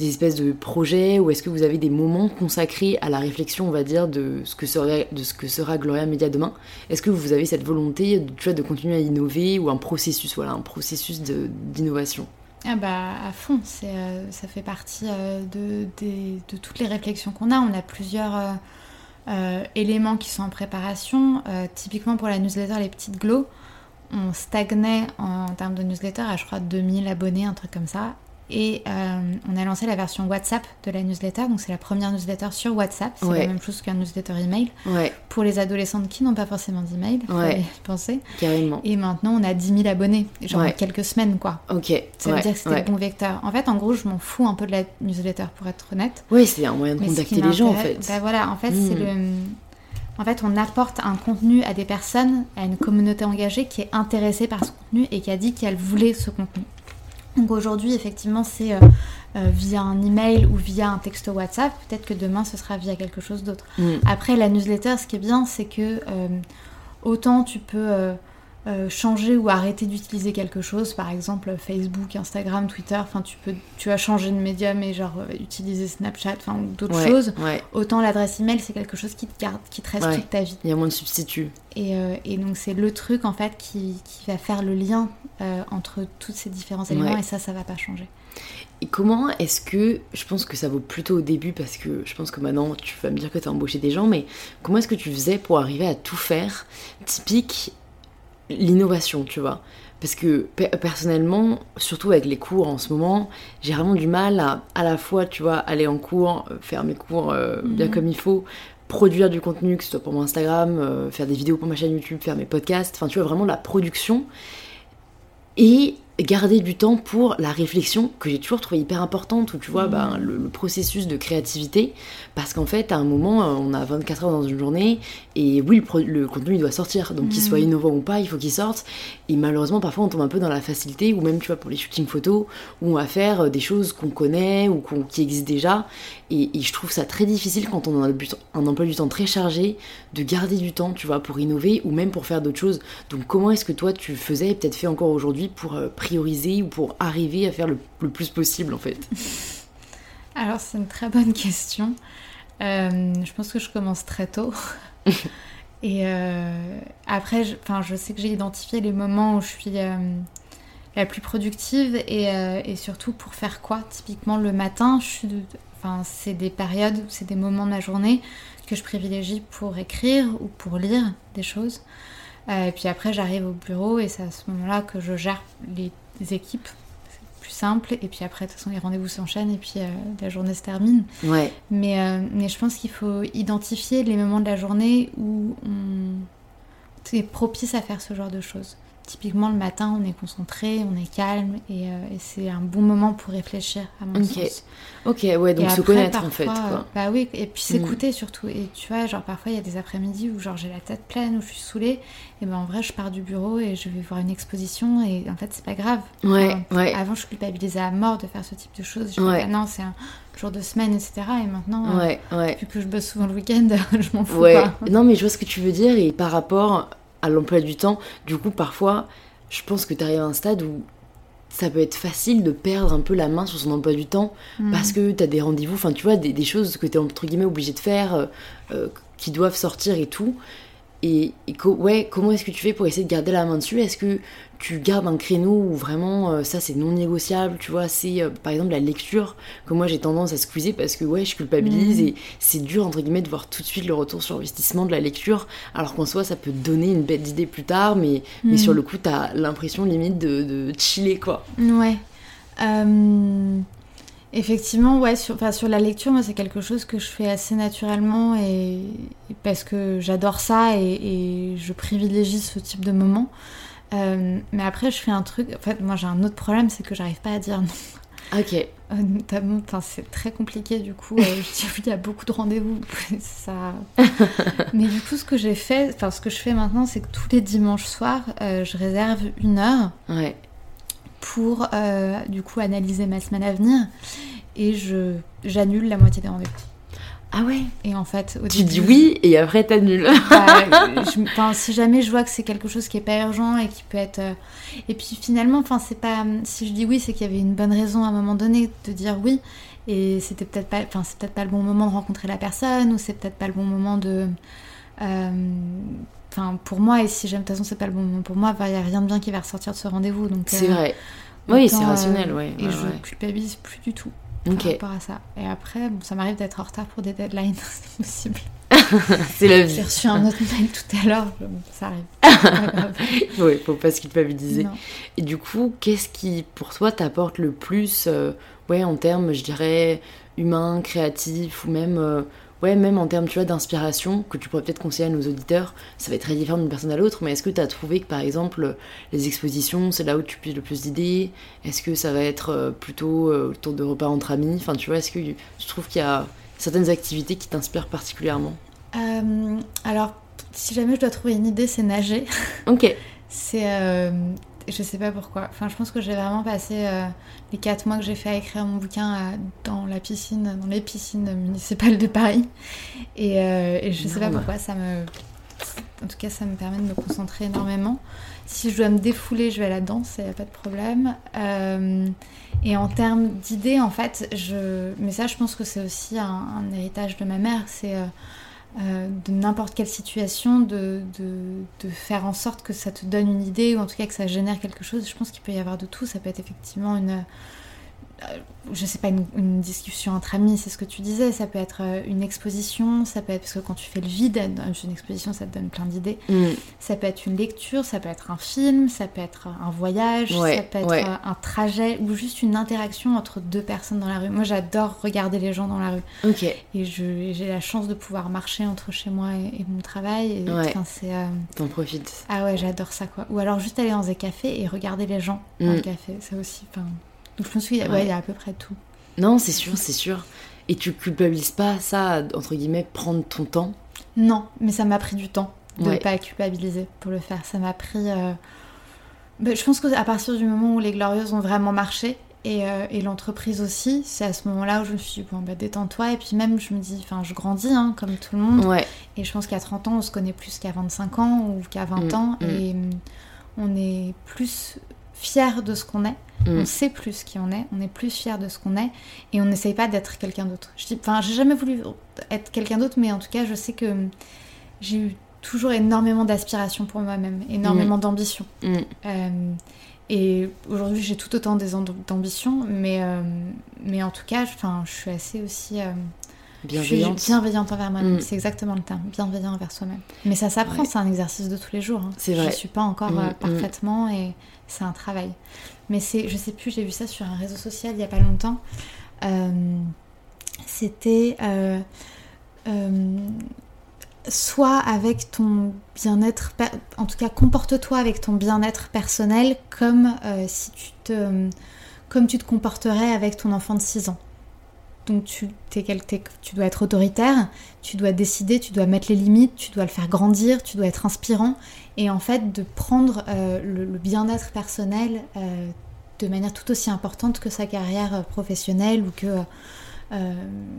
espèces de projets Ou est-ce que vous avez des moments consacrés à la réflexion, on va dire, de ce que sera, de ce que sera Gloria Media demain? Est-ce que vous avez cette volonté, tu vois, de continuer à innover ou un processus, voilà, un processus d'innovation? Ah bah à fond, euh, ça fait partie euh, de, de toutes les réflexions qu'on a. On a plusieurs euh, éléments qui sont en préparation. Euh, typiquement pour la newsletter Les Petites Glows, on stagnait en, termes de newsletter à je crois 2000 abonnés, un truc comme ça. Et euh, on a lancé la version WhatsApp de la newsletter, donc c'est la première newsletter sur WhatsApp, c'est Ouais. la même chose qu'un newsletter email, Ouais, pour les adolescentes qui n'ont pas forcément d'email, il Ouais. penser. carrément. Et maintenant on a 10 000 abonnés, genre Ouais. en quelques semaines quoi. Ok. Ça veut dire que c'était le bon vecteur. En fait, en gros, je m'en fous un peu de la newsletter pour être honnête. Oui, c'est un moyen de Mais contacter les gens en fait. Bah voilà, en fait, c'est le. En fait, on apporte un contenu à des personnes, à une communauté engagée qui est intéressée par ce contenu et qui a dit qu'elle voulait ce contenu. Donc aujourd'hui, effectivement, c'est euh, euh, via un email ou via un texto WhatsApp. Peut-être que demain, ce sera via quelque chose d'autre. Mm. Après, la newsletter, ce qui est bien, c'est que euh, autant tu peux euh, changer ou arrêter d'utiliser quelque chose, par exemple Facebook, Instagram, Twitter, enfin tu peux, tu as changé de média, mais genre euh, utiliser Snapchat, enfin ou d'autres Ouais, choses. Ouais, Autant l'adresse email, c'est quelque chose qui te garde, qui te reste Ouais. toute ta vie. il y a moins de substituts. Et, euh, et donc c'est le truc en fait qui, qui va faire le lien entre tous ces différents éléments et ça, ça va pas changer. Et comment est-ce que, je pense que ça vaut plutôt au début parce que je pense que maintenant tu vas me dire que tu as embauché des gens, mais comment est-ce que tu faisais pour arriver à tout faire Typique l'innovation, tu vois. Parce que pe- personnellement, surtout avec les cours en ce moment, j'ai vraiment du mal à à la fois, tu vois, aller en cours, euh, faire mes cours euh, bien Mhm. comme il faut, produire du contenu, que ce soit pour mon Instagram, euh, faire des vidéos pour ma chaîne YouTube, faire mes podcasts, enfin tu vois, vraiment la production. Et garder du temps pour la réflexion que j'ai toujours trouvé hyper importante, où tu vois ben, le, processus de créativité, parce qu'en fait, à un moment, euh, on a 24 heures dans une journée, et oui, le, contenu il doit sortir, donc qu'il soit innovant ou pas, il faut qu'il sorte, et malheureusement, parfois, on tombe un peu dans la facilité, ou même, tu vois, pour les shootings photos, où on va faire euh, des choses qu'on connaît, ou qui existent déjà, et, je trouve ça très difficile quand on a un emploi du temps très chargé, de garder du temps, tu vois, pour innover, ou même pour faire d'autres choses. Donc comment est-ce que toi, tu faisais, et peut-être fait encore aujourd'hui, pour euh, prioriser ou pour arriver à faire le, plus possible en fait? Alors c'est une très bonne question. Euh, je pense que je commence très tôt. Et euh, après, je, je sais que j'ai identifié les moments où je suis euh, la plus productive et, et, surtout pour faire quoi? Typiquement le matin, c'est des périodes, c'est des moments de ma journée que je privilégie pour écrire ou pour lire des choses. et puis après, j'arrive au bureau et c'est à ce moment-là que je gère les équipes. C'est plus simple. Et puis après, de toute façon, les rendez-vous s'enchaînent et puis euh, la journée se termine. Ouais. Mais, euh, mais je pense qu'il faut identifier les moments de la journée où on est propice à faire ce genre de choses. Typiquement, le matin, on est concentré, on est calme et, euh, c'est un bon moment pour réfléchir, à mon sens. Ok, ouais, donc se connaître en fait. Quoi. Bah oui, et puis s'écouter mm. surtout. Et tu vois, genre parfois, il y a des après-midi où genre j'ai la tête pleine, où je suis saoulée. Et ben en vrai, je pars du bureau et je vais voir une exposition et en fait, c'est pas grave. Ouais, ouais. Avant, je culpabilisais à mort de faire ce type de choses. Je ouais. non, c'est un jour de semaine, etc. Et maintenant, euh, ouais, ouais. vu que je bosse souvent le week-end, je m'en fous ouais. pas. Non, mais je vois ce que tu veux dire. Et par rapport à l'emploi du temps. Du coup, parfois, je pense que tu arrives à un stade où ça peut être facile de perdre un peu la main sur son emploi du temps mm. parce que tu as des rendez-vous, enfin tu vois, des, choses que tu es entre guillemets obligé de faire, euh, euh, qui doivent sortir et tout. Et, ouais, comment est-ce que tu fais pour essayer de garder la main dessus? Est-ce que tu gardes un créneau où vraiment euh, ça c'est non négociable Tu vois, c'est euh, par exemple la lecture que moi j'ai tendance à squeezer parce que ouais, je culpabilise mm. et c'est dur entre guillemets de voir tout de suite le retour sur investissement de la lecture, alors qu'en soi ça peut te donner une bête d'idée plus tard, mais, mais sur le coup t'as l'impression limite de, de, chiller quoi. Ouais. Euh... Effectivement, ouais, sur, sur la lecture, moi, c'est quelque chose que je fais assez naturellement et, parce que j'adore ça et, je privilégie ce type de moment. Euh, mais après, je fais un truc. En fait, moi, j'ai un autre problème, c'est que j'arrive pas à dire non. Ok. Euh, notamment, c'est très compliqué du coup. Euh, je dis oui, il y a beaucoup de rendez-vous. ça. mais du coup, ce que j'ai fait, enfin, ce que je fais maintenant, c'est que tous les dimanches soirs, je réserve une heure. Ouais pour euh, du coup analyser ma semaine à venir et je j'annule la moitié des rendez-vous. Ah ouais? Et en fait, au tu dis oui et après t'annules. Bah, si jamais je vois que c'est quelque chose qui est pas urgent et qui peut être. Euh, et puis finalement, enfin c'est pas. Si je dis oui, c'est qu'il y avait une bonne raison à un moment donné de dire oui. Et c'était peut-être pas. Enfin c'est peut-être pas le bon moment de rencontrer la personne ou c'est peut-être pas le bon moment de. Euh, Enfin, pour moi, et si j'aime, de toute façon, c'est pas le bon moment pour moi, il n'y a rien de bien qui va ressortir de ce rendez-vous. Donc, c'est euh, vrai. Oui, c'est rationnel, ouais. Et je culpabilise plus du tout par rapport à ça. Et après, bon, ça m'arrive d'être en retard pour des deadlines, c'est possible. c'est la vie. J'ai reçu un autre mail tout à l'heure, ça arrive. oui, faut pas se culpabiliser. Et du coup, qu'est-ce qui, pour toi, t'apporte le plus, euh, ouais, en termes, je dirais, humains, créatifs, ou même euh, ouais, même en termes, tu vois, d'inspiration, que tu pourrais peut-être conseiller à nos auditeurs, ça va être très différent d'une personne à l'autre, mais est-ce que tu as trouvé que, par exemple, les expositions, c'est là où tu puisses le plus d'idées? Est-ce que ça va être euh, plutôt euh, autour de repas entre amis? Enfin, tu vois, est-ce que tu trouves qu'il y a certaines activités qui t'inspirent particulièrement? Euh, Alors, si jamais je dois trouver une idée, c'est nager. Ok. c'est je sais pas pourquoi. Enfin, je pense que j'ai vraiment passé euh, les quatre mois que j'ai fait à écrire mon bouquin euh, dans la piscine, dans les piscines municipales de Paris. Et, euh, et je sais pas pourquoi, ça me. En tout cas, ça me permet de me concentrer énormément. Si je dois me défouler, je vais à la danse, il n'y a pas de problème. et en termes d'idées, en fait, je. Mais ça, je pense que c'est aussi un, un, héritage de ma mère. C'est euh, de n'importe quelle situation, de, de, faire en sorte que ça te donne une idée ou en tout cas que ça génère quelque chose. Je pense qu'il peut y avoir de tout. Ça peut être effectivement une, je sais pas, une, une discussion entre amis, c'est ce que tu disais, ça peut être euh, une exposition, ça peut être, parce que quand tu fais le vide, euh, une exposition, ça te donne plein d'idées. Mm. Ça peut être une lecture, ça peut être un film, ça peut être un voyage, Ouais, ça peut être ouais. euh, un trajet ou juste une interaction entre deux personnes dans la rue. Moi, j'adore regarder les gens dans la rue. Ok. Et j'ai la chance de pouvoir marcher entre chez moi et, et mon travail. Et, Ouais. enfin, c'est, euh, T'en profites. Ah ouais, j'adore ça, quoi. Ou alors juste aller dans un café et regarder les gens dans Mm. le café. Ça aussi, enfin... Donc je pense qu'il y, a- Ouais. ouais, il y a à peu près tout. Non, c'est sûr, c'est sûr. Et tu culpabilises pas ça, entre guillemets, prendre ton temps? Non, mais ça m'a pris du temps de ne Ouais. pas culpabiliser pour le faire. Ça m'a pris... euh, ben, je pense qu'à partir du moment où les Glorieuses ont vraiment marché, et, euh, et l'entreprise aussi, c'est à ce moment-là où je me suis dit, bon, bah, détends-toi. Et puis même, je me dis, enfin, je grandis, hein, comme tout le monde. Ouais. Et je pense qu'à 30 ans, on se connaît plus qu'à 25 ans ou qu'à 20 Mm, ans. mm. Et hum, on est plus fier de ce qu'on est. Mm. On sait plus qui on est. On est plus fier de ce qu'on est. Et on n'essaye pas d'être quelqu'un d'autre. Je dis, enfin, j'ai jamais voulu être quelqu'un d'autre, mais en tout cas, je sais que j'ai eu toujours énormément d'aspiration pour moi-même, énormément d'ambition. Mm. Euh, et aujourd'hui, j'ai tout autant des amb- d'ambition, mais, euh, mais en tout cas, enfin, je suis assez aussi. euh, Bienveillante. je suis bienveillante envers moi-même, Mm. c'est exactement le terme, bienveillant envers soi-même. Mais ça s'apprend, Ouais. c'est un exercice de tous les jours. hein. C'est Je vrai. suis pas encore Mm, euh, mm. parfaitement et c'est un travail. Mais c'est, je sais plus, j'ai vu ça sur un réseau social il y a pas longtemps. Euh, c'était euh, euh, soit avec ton bien-être, en tout cas comporte-toi avec ton bien-être personnel comme si tu te, comme tu te comporterais avec ton enfant de 6 ans. Donc tu, t'es- tu dois être autoritaire, tu dois décider, tu dois mettre les limites, tu dois le faire grandir, tu dois être inspirant. Et en fait, de prendre euh, le, le bien-être personnel euh, de manière tout aussi importante que sa carrière euh, professionnelle ou que euh,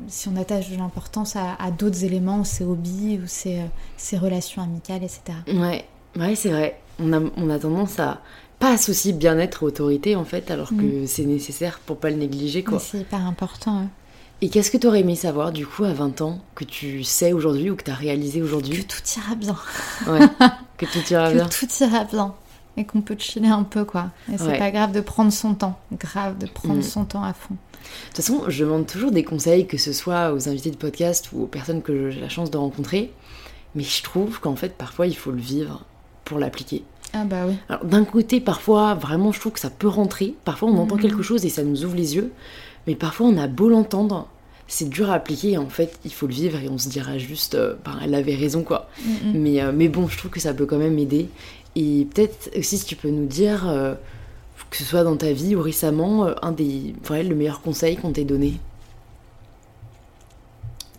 si on attache de l'importance à, à d'autres éléments, ses hobbies ou ses, ses relations amicales, etc. Ouais, ouais, c'est vrai. On a, on a tendance à pas associer bien-être et autorité en fait, alors que c'est nécessaire pour pas le négliger quoi. C'est hyper important. hein. Et qu'est-ce que t'aurais aimé savoir du coup à 20 ans que tu sais aujourd'hui ou que t'as réalisé Que aujourd'hui tout ira bien. Ouais, que tout ira que bien. tout ira bien. Et qu'on peut chiller un peu, quoi. Et c'est Ouais. pas grave de prendre son temps. Grave de prendre Mm. son temps à fond. De toute façon, je demande toujours des conseils, que ce soit aux invités de podcast ou aux personnes que j'ai la chance de rencontrer. Mais je trouve qu'en fait, parfois, il faut le vivre pour l'appliquer. Ah bah oui. Alors, d'un côté, parfois, vraiment, je trouve que ça peut rentrer. Parfois, on entend Mhm. quelque chose et ça nous ouvre les yeux. Mais parfois, on a beau l'entendre, c'est dur à appliquer. Et en fait, il faut le vivre et on se dira juste, euh, ben, elle avait raison, quoi. Mm. Mais, euh, mais bon, je trouve que ça peut quand même aider. Et peut-être aussi, si tu peux nous dire, euh, que ce soit dans ta vie ou récemment, un des, ouais, le meilleur conseil qu'on t'ait donné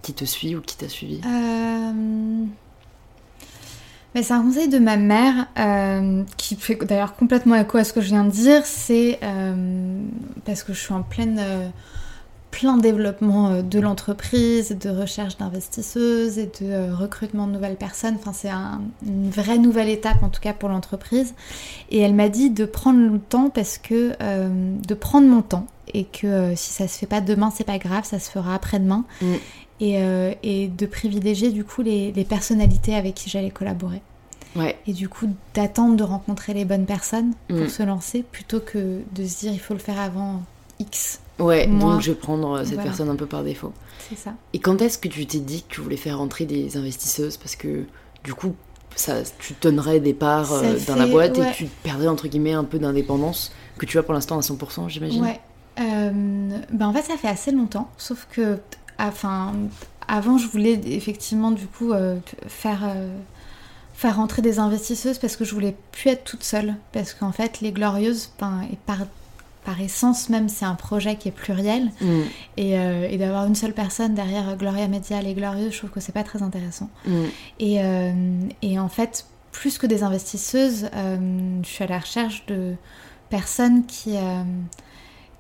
Qui te suit ou qui t'a suivi? Mais c'est un conseil de ma mère euh, qui fait d'ailleurs complètement écho à ce que je viens de dire. C'est euh, parce que je suis en euh, plein développement de l'entreprise, de recherche d'investisseuses et de recrutement de nouvelles personnes. Enfin, c'est un- une vraie nouvelle étape en tout cas pour l'entreprise. Et elle m'a dit de prendre le temps parce que de prendre mon temps et que si ça se fait pas demain, c'est pas grave, ça se fera après-demain Mm. Et, euh, et de privilégier du coup les, les personnalités avec qui j'allais collaborer. Ouais, Et du coup d'attendre de rencontrer les bonnes personnes pour Mm. se lancer plutôt que de se dire il faut le faire avant X. ouais, donc je vais prendre euh, cette Voilà. personne un peu par défaut. C'est ça. Et quand est-ce que tu t'es dit que tu voulais faire entrer des investisseuses? Parce que du coup, ça, tu donnerais des parts euh, dans la boîte ouais. et tu perdrais entre guillemets un peu d'indépendance que tu as pour l'instant à 100%, j'imagine? Ouais. Euh, ben en fait ça fait assez longtemps, sauf que enfin, avant je voulais effectivement du coup euh, faire, euh, faire rentrer des investisseuses parce que je voulais plus être toute seule. Parce qu'en fait les Glorieuses, ben, et par, par essence même c'est un projet qui est pluriel. Mm, Et, euh, et d'avoir une seule personne derrière Gloria Media, les Glorieuses, je trouve que c'est pas très intéressant. mm, Et, euh, et en fait, plus que des investisseuses, je suis à la recherche de personnes qui,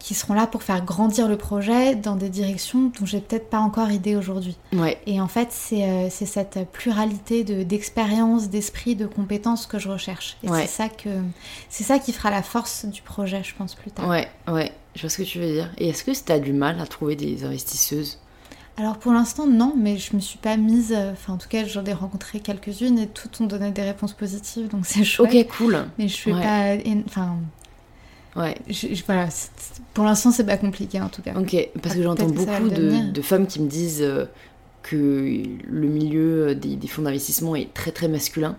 qui seront là pour faire grandir le projet dans des directions dont j'ai peut-être pas encore idée aujourd'hui. ouais, Et en fait, c'est euh, cette pluralité de- d'expériences, d'esprit, de compétences que je recherche. Et Ouais. c'est ça, que- c'est ça qui fera la force du projet, je pense, plus tard. ouais, ouais. Je vois ce que tu veux dire. Et est-ce que tu as du mal à trouver des investisseuses? Alors pour l'instant non, mais je me suis pas mise, euh, enfin en tout cas j'en ai rencontré quelques-unes et toutes ont donné des réponses positives, donc c'est chouette. Ok, cool. Mais je suis Ouais. pas, enfin Ouais. Je- je- voilà, pour l'instant, c'est pas compliqué en tout cas. Ok, parce que j'entends beaucoup de, femmes qui me disent euh, que le milieu des, des fonds d'investissement est très très masculin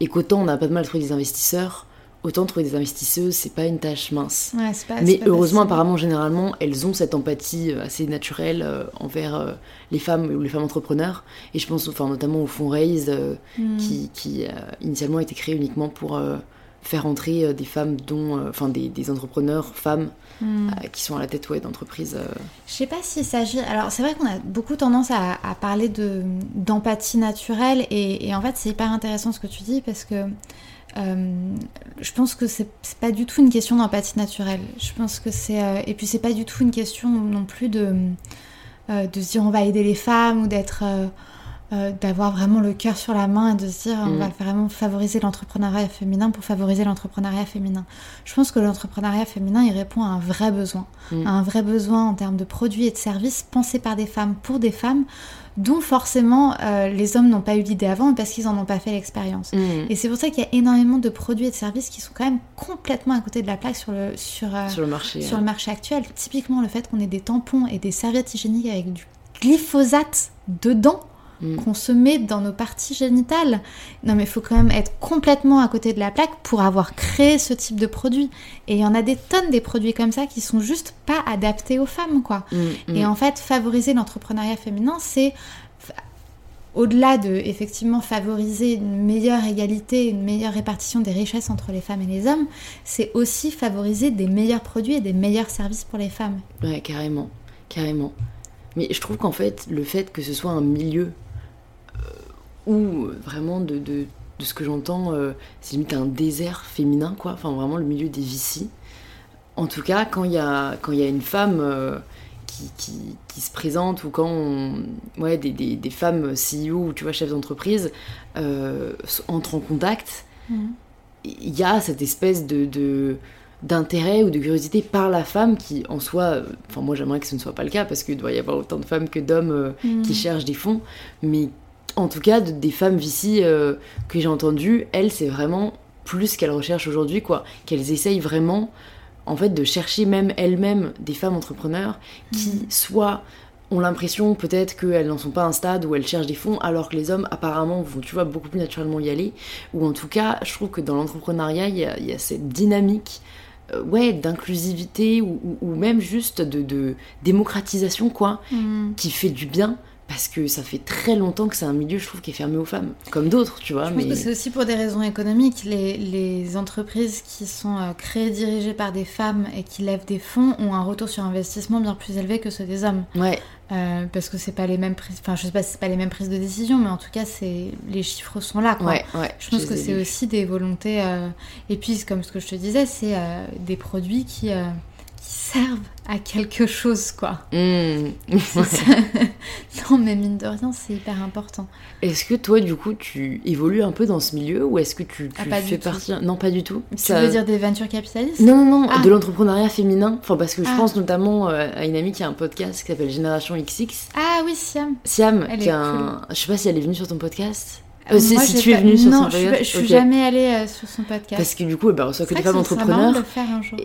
et qu'autant on n'a pas de mal à trouver des investisseurs, autant trouver des investisseuses, c'est pas une tâche mince. Ouais, c'est pas- Mais pas heureusement, facile. apparemment, généralement, elles ont cette empathie euh, assez naturelle euh, envers euh, les femmes ou les femmes entrepreneurs. Et je pense enfin, notamment au fonds Raise, euh, Hmm. qui, qui a initialement été créé uniquement pour euh, faire entrer euh, des femmes, dont, euh, enfin des, des entrepreneurs femmes Hmm. euh, qui sont à la tête ouais, d'entreprises. Je sais pas s'il s'agit. Alors, c'est vrai qu'on a beaucoup tendance à, à parler de d'empathie naturelle, et, et en fait, c'est hyper intéressant ce que tu dis parce que euh, je pense que c'est c'est pas du tout une question d'empathie naturelle. Je pense que c'est. euh, et puis, c'est pas du tout une question non plus de, euh, de se dire on va aider les femmes ou d'être. Euh, d'avoir vraiment le cœur sur la main et de se dire on Mm. va vraiment favoriser l'entrepreneuriat féminin pour favoriser l'entrepreneuriat féminin. Je pense que l'entrepreneuriat féminin il répond à un vrai besoin, Mm. à un vrai besoin en termes de produits et de services pensés par des femmes pour des femmes dont forcément euh, les hommes n'ont pas eu l'idée avant parce qu'ils en ont pas fait l'expérience. mm, Et c'est pour ça qu'il y a énormément de produits et de services qui sont quand même complètement à côté de la plaque sur le, sur, euh, sur le marché. sur le marché actuel. Typiquement, le fait qu'on ait des tampons et des serviettes hygiéniques avec du glyphosate dedans Mm. qu'on se met dans nos parties génitales. Non mais il faut quand même être complètement à côté de la plaque pour avoir créé ce type de produit. Et il y en a des tonnes des produits comme ça qui sont juste pas adaptés aux femmes quoi. Mm, mm. Et en fait, favoriser l'entrepreneuriat féminin, c'est au-delà de effectivement favoriser une meilleure égalité, une meilleure répartition des richesses entre les femmes et les hommes, c'est aussi favoriser des meilleurs produits et des meilleurs services pour les femmes. Ouais, carrément, carrément. Mais je trouve qu'en fait, le fait que ce soit un milieu où euh, vraiment de, de, de ce que j'entends, euh, c'est limite un désert féminin, quoi. Enfin, vraiment le milieu des vicis. En tout cas, quand il y a, quand il y a une femme euh, qui, qui, qui se présente ou quand on- ouais, des, des, des femmes CEO ou tu vois, chefs d'entreprise euh, entrent en contact, il y a cette espèce de, de- d'intérêt ou de curiosité par la femme qui en soi euh, enfin moi j'aimerais que ce ne soit pas le cas parce qu'il doit y avoir autant de femmes que d'hommes euh, Mm. qui cherchent des fonds mais en tout cas de- des femmes ici euh, que j'ai entendues elles c'est vraiment plus qu'elles recherchent aujourd'hui quoi qu'elles essayent vraiment en fait de chercher même elles-mêmes des femmes entrepreneurs qui Mm. soit ont l'impression peut-être qu'elles n'en sont pas à un stade où elles cherchent des fonds alors que les hommes apparemment vont tu vois beaucoup plus naturellement y aller ou en tout cas je trouve que dans l'entrepreneuriat il y a, il y a cette dynamique euh, ouais d'inclusivité ou, ou- ou même juste de, de démocratisation quoi Mm. qui fait du bien parce que ça fait très longtemps que c'est un milieu je trouve qui est fermé aux femmes comme d'autres tu vois Je mais pense que c'est aussi pour des raisons économiques. Les, les entreprises qui sont euh, créées, dirigées par des femmes et qui lèvent des fonds ont un retour sur investissement bien plus élevé que ceux des hommes. ouais Euh, parce que c'est pas les mêmes prises, enfin je sais pas si c'est pas les mêmes prises de décision, mais en tout cas c'est les chiffres sont là quoi. ouais ouais Je pense que c'est aussi des volontés euh, et puis comme ce que je te disais, c'est euh, des produits qui servent à quelque chose quoi. Mmh. Ça. non mais mine de rien c'est hyper important. est-ce que toi du coup tu évolues un peu dans ce milieu ou est-ce que tu, tu Ah, pas fais tout. partie non pas du tout Tu Ça- veux dire des ventures capitalistes Non, non, non, Ah. de l'entrepreneuriat féminin. Enfin, parce que je Ah. pense notamment euh, à une amie qui a un podcast qui s'appelle Génération XX. Ah oui Siam. Siam, Elle qui est a un... Je sais pas si elle est venue sur ton podcast. Euh, si moi, si j'ai tu es pas- venue sur non, son podcast. je suis ok. jamais allée euh, sur son podcast. Parce que du coup, elle bah, reçoit que des femmes entrepreneurs.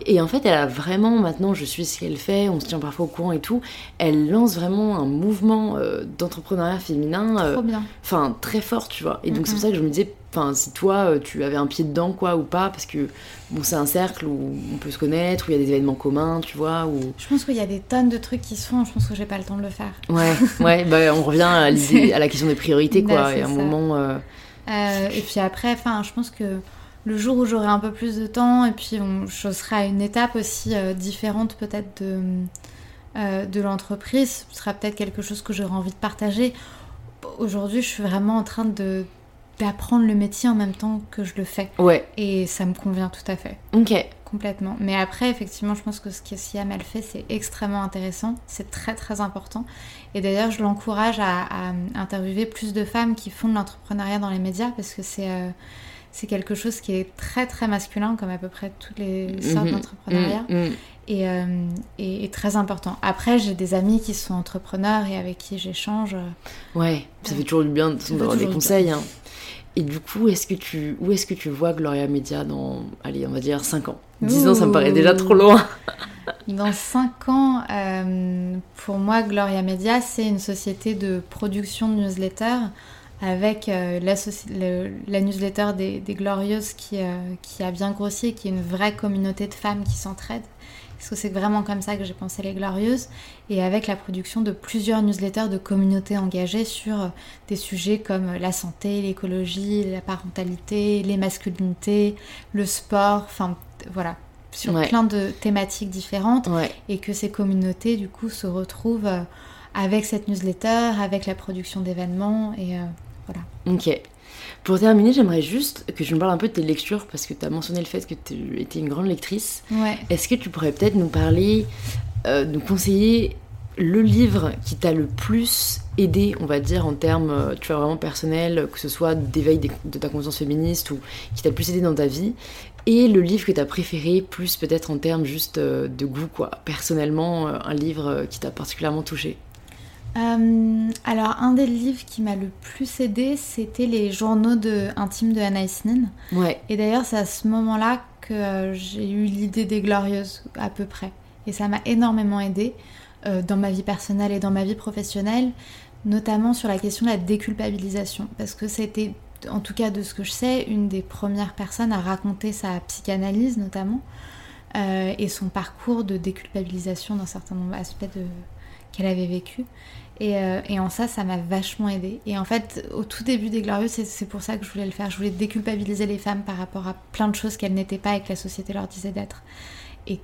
Et en fait, elle a vraiment, maintenant, je suis ce qu'elle fait, on se tient parfois au courant et tout. Elle lance vraiment un mouvement euh, d'entrepreneuriat féminin, Trop bien. enfin, très fort, tu vois. Et donc, c'est pour ça que je me disais, enfin, si toi, euh, tu avais un pied dedans, quoi, ou pas, parce que, bon, c'est un cercle où on peut se connaître, où il y a des événements communs, tu vois, où... Je pense qu'il y a des tonnes de trucs qui se font, je pense que j'ai pas le temps de le faire. Ouais, ouais, bah, on revient à, la question des priorités, quoi. Bah, et à un ça. moment. euh, Euh, et puis après, enfin, je pense que le jour où j'aurai un peu plus de temps, et puis on, je serai à une étape aussi euh, différente peut-être de, euh, de l'entreprise, ce sera peut-être quelque chose que j'aurai envie de partager. Aujourd'hui, je suis vraiment en train de d'apprendre le métier en même temps que je le fais. Ouais, Et ça me convient tout à fait. ok. Complètement. Mais après, effectivement, je pense que ce que Siam elle fait, c'est extrêmement intéressant. C'est très très important. Et d'ailleurs, je l'encourage à, à interviewer plus de femmes qui font de l'entrepreneuriat dans les médias parce que c'est euh, c'est quelque chose qui est très très masculin, comme à peu près toutes les sortes Mhm. d'entrepreneuriat, Mm, mm. et, euh, et, et très important. Après, j'ai des amis qui sont entrepreneurs et avec qui j'échange. euh, Ouais, ça fait toujours du bien d'avoir des conseils. hein. Et du coup, est-ce que tu, où est-ce que tu vois Gloria Media dans, allez, on va dire 5 ans? 10 ans, ça me paraît déjà trop loin. Dans 5 ans, euh, pour moi, Gloria Media, c'est une société de production de newsletters avec euh, la, newsletter des, Glorieuses qui, euh, qui, a bien grossi et qui est une vraie communauté de femmes qui s'entraident. Parce que c'est vraiment comme ça que j'ai pensé les Glorieuses. Et avec la production de plusieurs newsletters de communautés engagées sur euh, des sujets comme la santé, l'écologie, la parentalité, les masculinités, le sport, enfin voilà, sur plein de thématiques différentes. Et que ces communautés, du coup, se retrouvent avec cette newsletter, avec la production d'événements. Et Ok. Pour terminer, j'aimerais juste que tu me parles un peu de tes lectures, parce que tu as mentionné le fait que tu étais une grande lectrice. Ouais. Est-ce que tu pourrais peut-être nous parler, euh, nous conseiller le livre qui t'a le plus aidé, on va dire, en termes, euh, tu vois, vraiment personnel, que ce soit d'éveil de ta conscience féministe ou qui t'a le plus aidé dans ta vie, et le livre que t'as préféré, plus peut-être en termes juste euh, de goût, quoi. Personnellement, un livre qui t'a particulièrement touché? Euh, alors, un des livres qui m'a le plus aidé, c'était les journaux de, intimes de Nin. Ouais. Et d'ailleurs, c'est à ce moment-là que euh, j'ai eu l'idée des Glorieuses, à peu près. Et ça m'a énormément aidé euh, dans ma vie personnelle et dans ma vie professionnelle, notamment sur la question de la déculpabilisation. Parce que c'était, en tout cas de ce que je sais, une des premières personnes à raconter sa psychanalyse, notamment, et son parcours de déculpabilisation d'un certain nombre d'aspects de qu'elle avait vécu. Euh, et, en ça, ça m'a vachement aidé. Et en fait, au tout début des Glorieuses, c'est pour ça que je voulais le faire. Je voulais déculpabiliser les femmes par rapport à plein de choses qu'elles n'étaient pas et que la société leur disait d'être. Et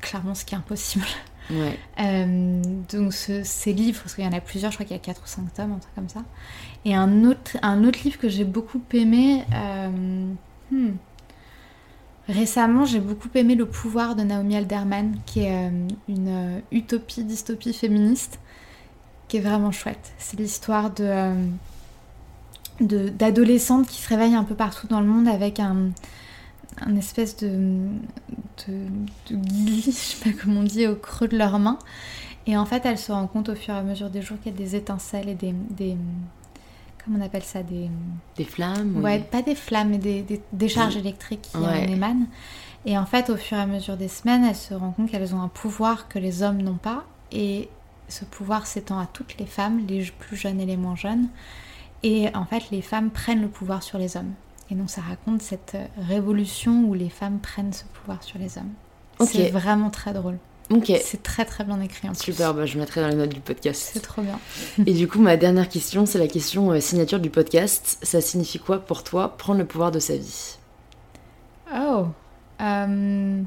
clairement, ce qui est impossible. Ouais. Euh, donc ces livres, parce qu'il y en a plusieurs, je crois qu'il y a 4 ou 5 tomes, un truc comme ça. Et un autre, un autre livre que j'ai beaucoup aimé, euh, hmm, Récemment, j'ai beaucoup aimé Le pouvoir de Naomi Alderman, qui est euh, une euh, utopie, dystopie féministe, qui est vraiment chouette. C'est l'histoire euh, de, d'adolescentes qui se réveillent un peu partout dans le monde avec un, espèce de, de, je sais pas comment on dit, au creux de leurs mains. Et en fait, elles se rendent compte au fur et à mesure des jours qu'il y a des étincelles et des, on appelle ça des... Des flammes Ouais, pas des flammes, mais des, des, charges électriques qui en émanent. Et en fait, au fur et à mesure des semaines, elles se rendent compte qu'elles ont un pouvoir que les hommes n'ont pas. Et ce pouvoir s'étend à toutes les femmes, les plus jeunes et les moins jeunes. Et en fait, les femmes prennent le pouvoir sur les hommes. Et donc, ça raconte cette révolution où les femmes prennent ce pouvoir sur les hommes. C'est vraiment très drôle. Ok. C'est très très bien écrit en Super, bah, je mettrai dans les notes du podcast. C'est trop bien. Et du coup, ma dernière question, c'est la question euh, signature du podcast. Ça signifie quoi pour toi prendre le pouvoir de sa vie? Oh euh,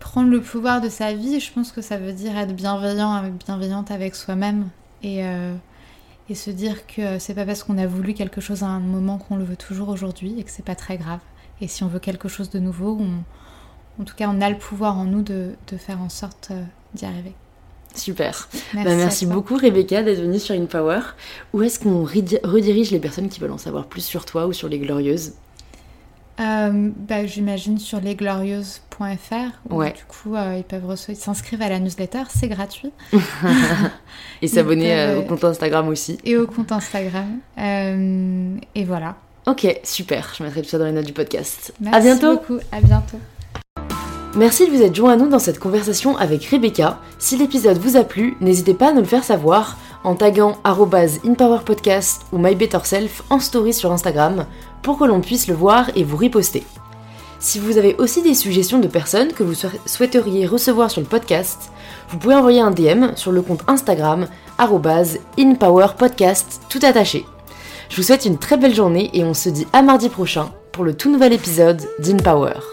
Prendre le pouvoir de sa vie, je pense que ça veut dire être bienveillant, bienveillante avec soi-même et, euh, et se dire que c'est pas parce qu'on a voulu quelque chose à un moment qu'on le veut toujours aujourd'hui et que c'est pas très grave. Et si on veut quelque chose de nouveau, on en tout cas, on a le pouvoir en nous de, faire en sorte euh, d'y arriver. Super. Merci, bah, beaucoup Rebecca d'être venue sur InPower. Où est-ce qu'on redirige les personnes qui veulent en savoir plus sur toi ou sur les Glorieuses? Euh, bah, J'imagine sur lesglorieuses.fr. Ouais. Du coup, euh, ils peuvent s'inscrire à la newsletter, c'est gratuit. et s'abonner au compte Instagram aussi. Et au compte Instagram. et voilà. Ok, super. Je mettrai tout ça dans les notes du podcast. Merci à bientôt. beaucoup. À bientôt. Merci de vous être joint à nous dans cette conversation avec Rebecca. Si l'épisode vous a plu, n'hésitez pas à nous le faire savoir en taguant InPowerPodcast ou MyBetterSelf en story sur Instagram pour que l'on puisse le voir et vous riposter. Si vous avez aussi des suggestions de personnes que vous souhaiteriez recevoir sur le podcast, vous pouvez envoyer un DM sur le compte Instagram InPowerPodcast tout attaché. Je vous souhaite une très belle journée et on se dit à mardi prochain pour le tout nouvel épisode d'InPower.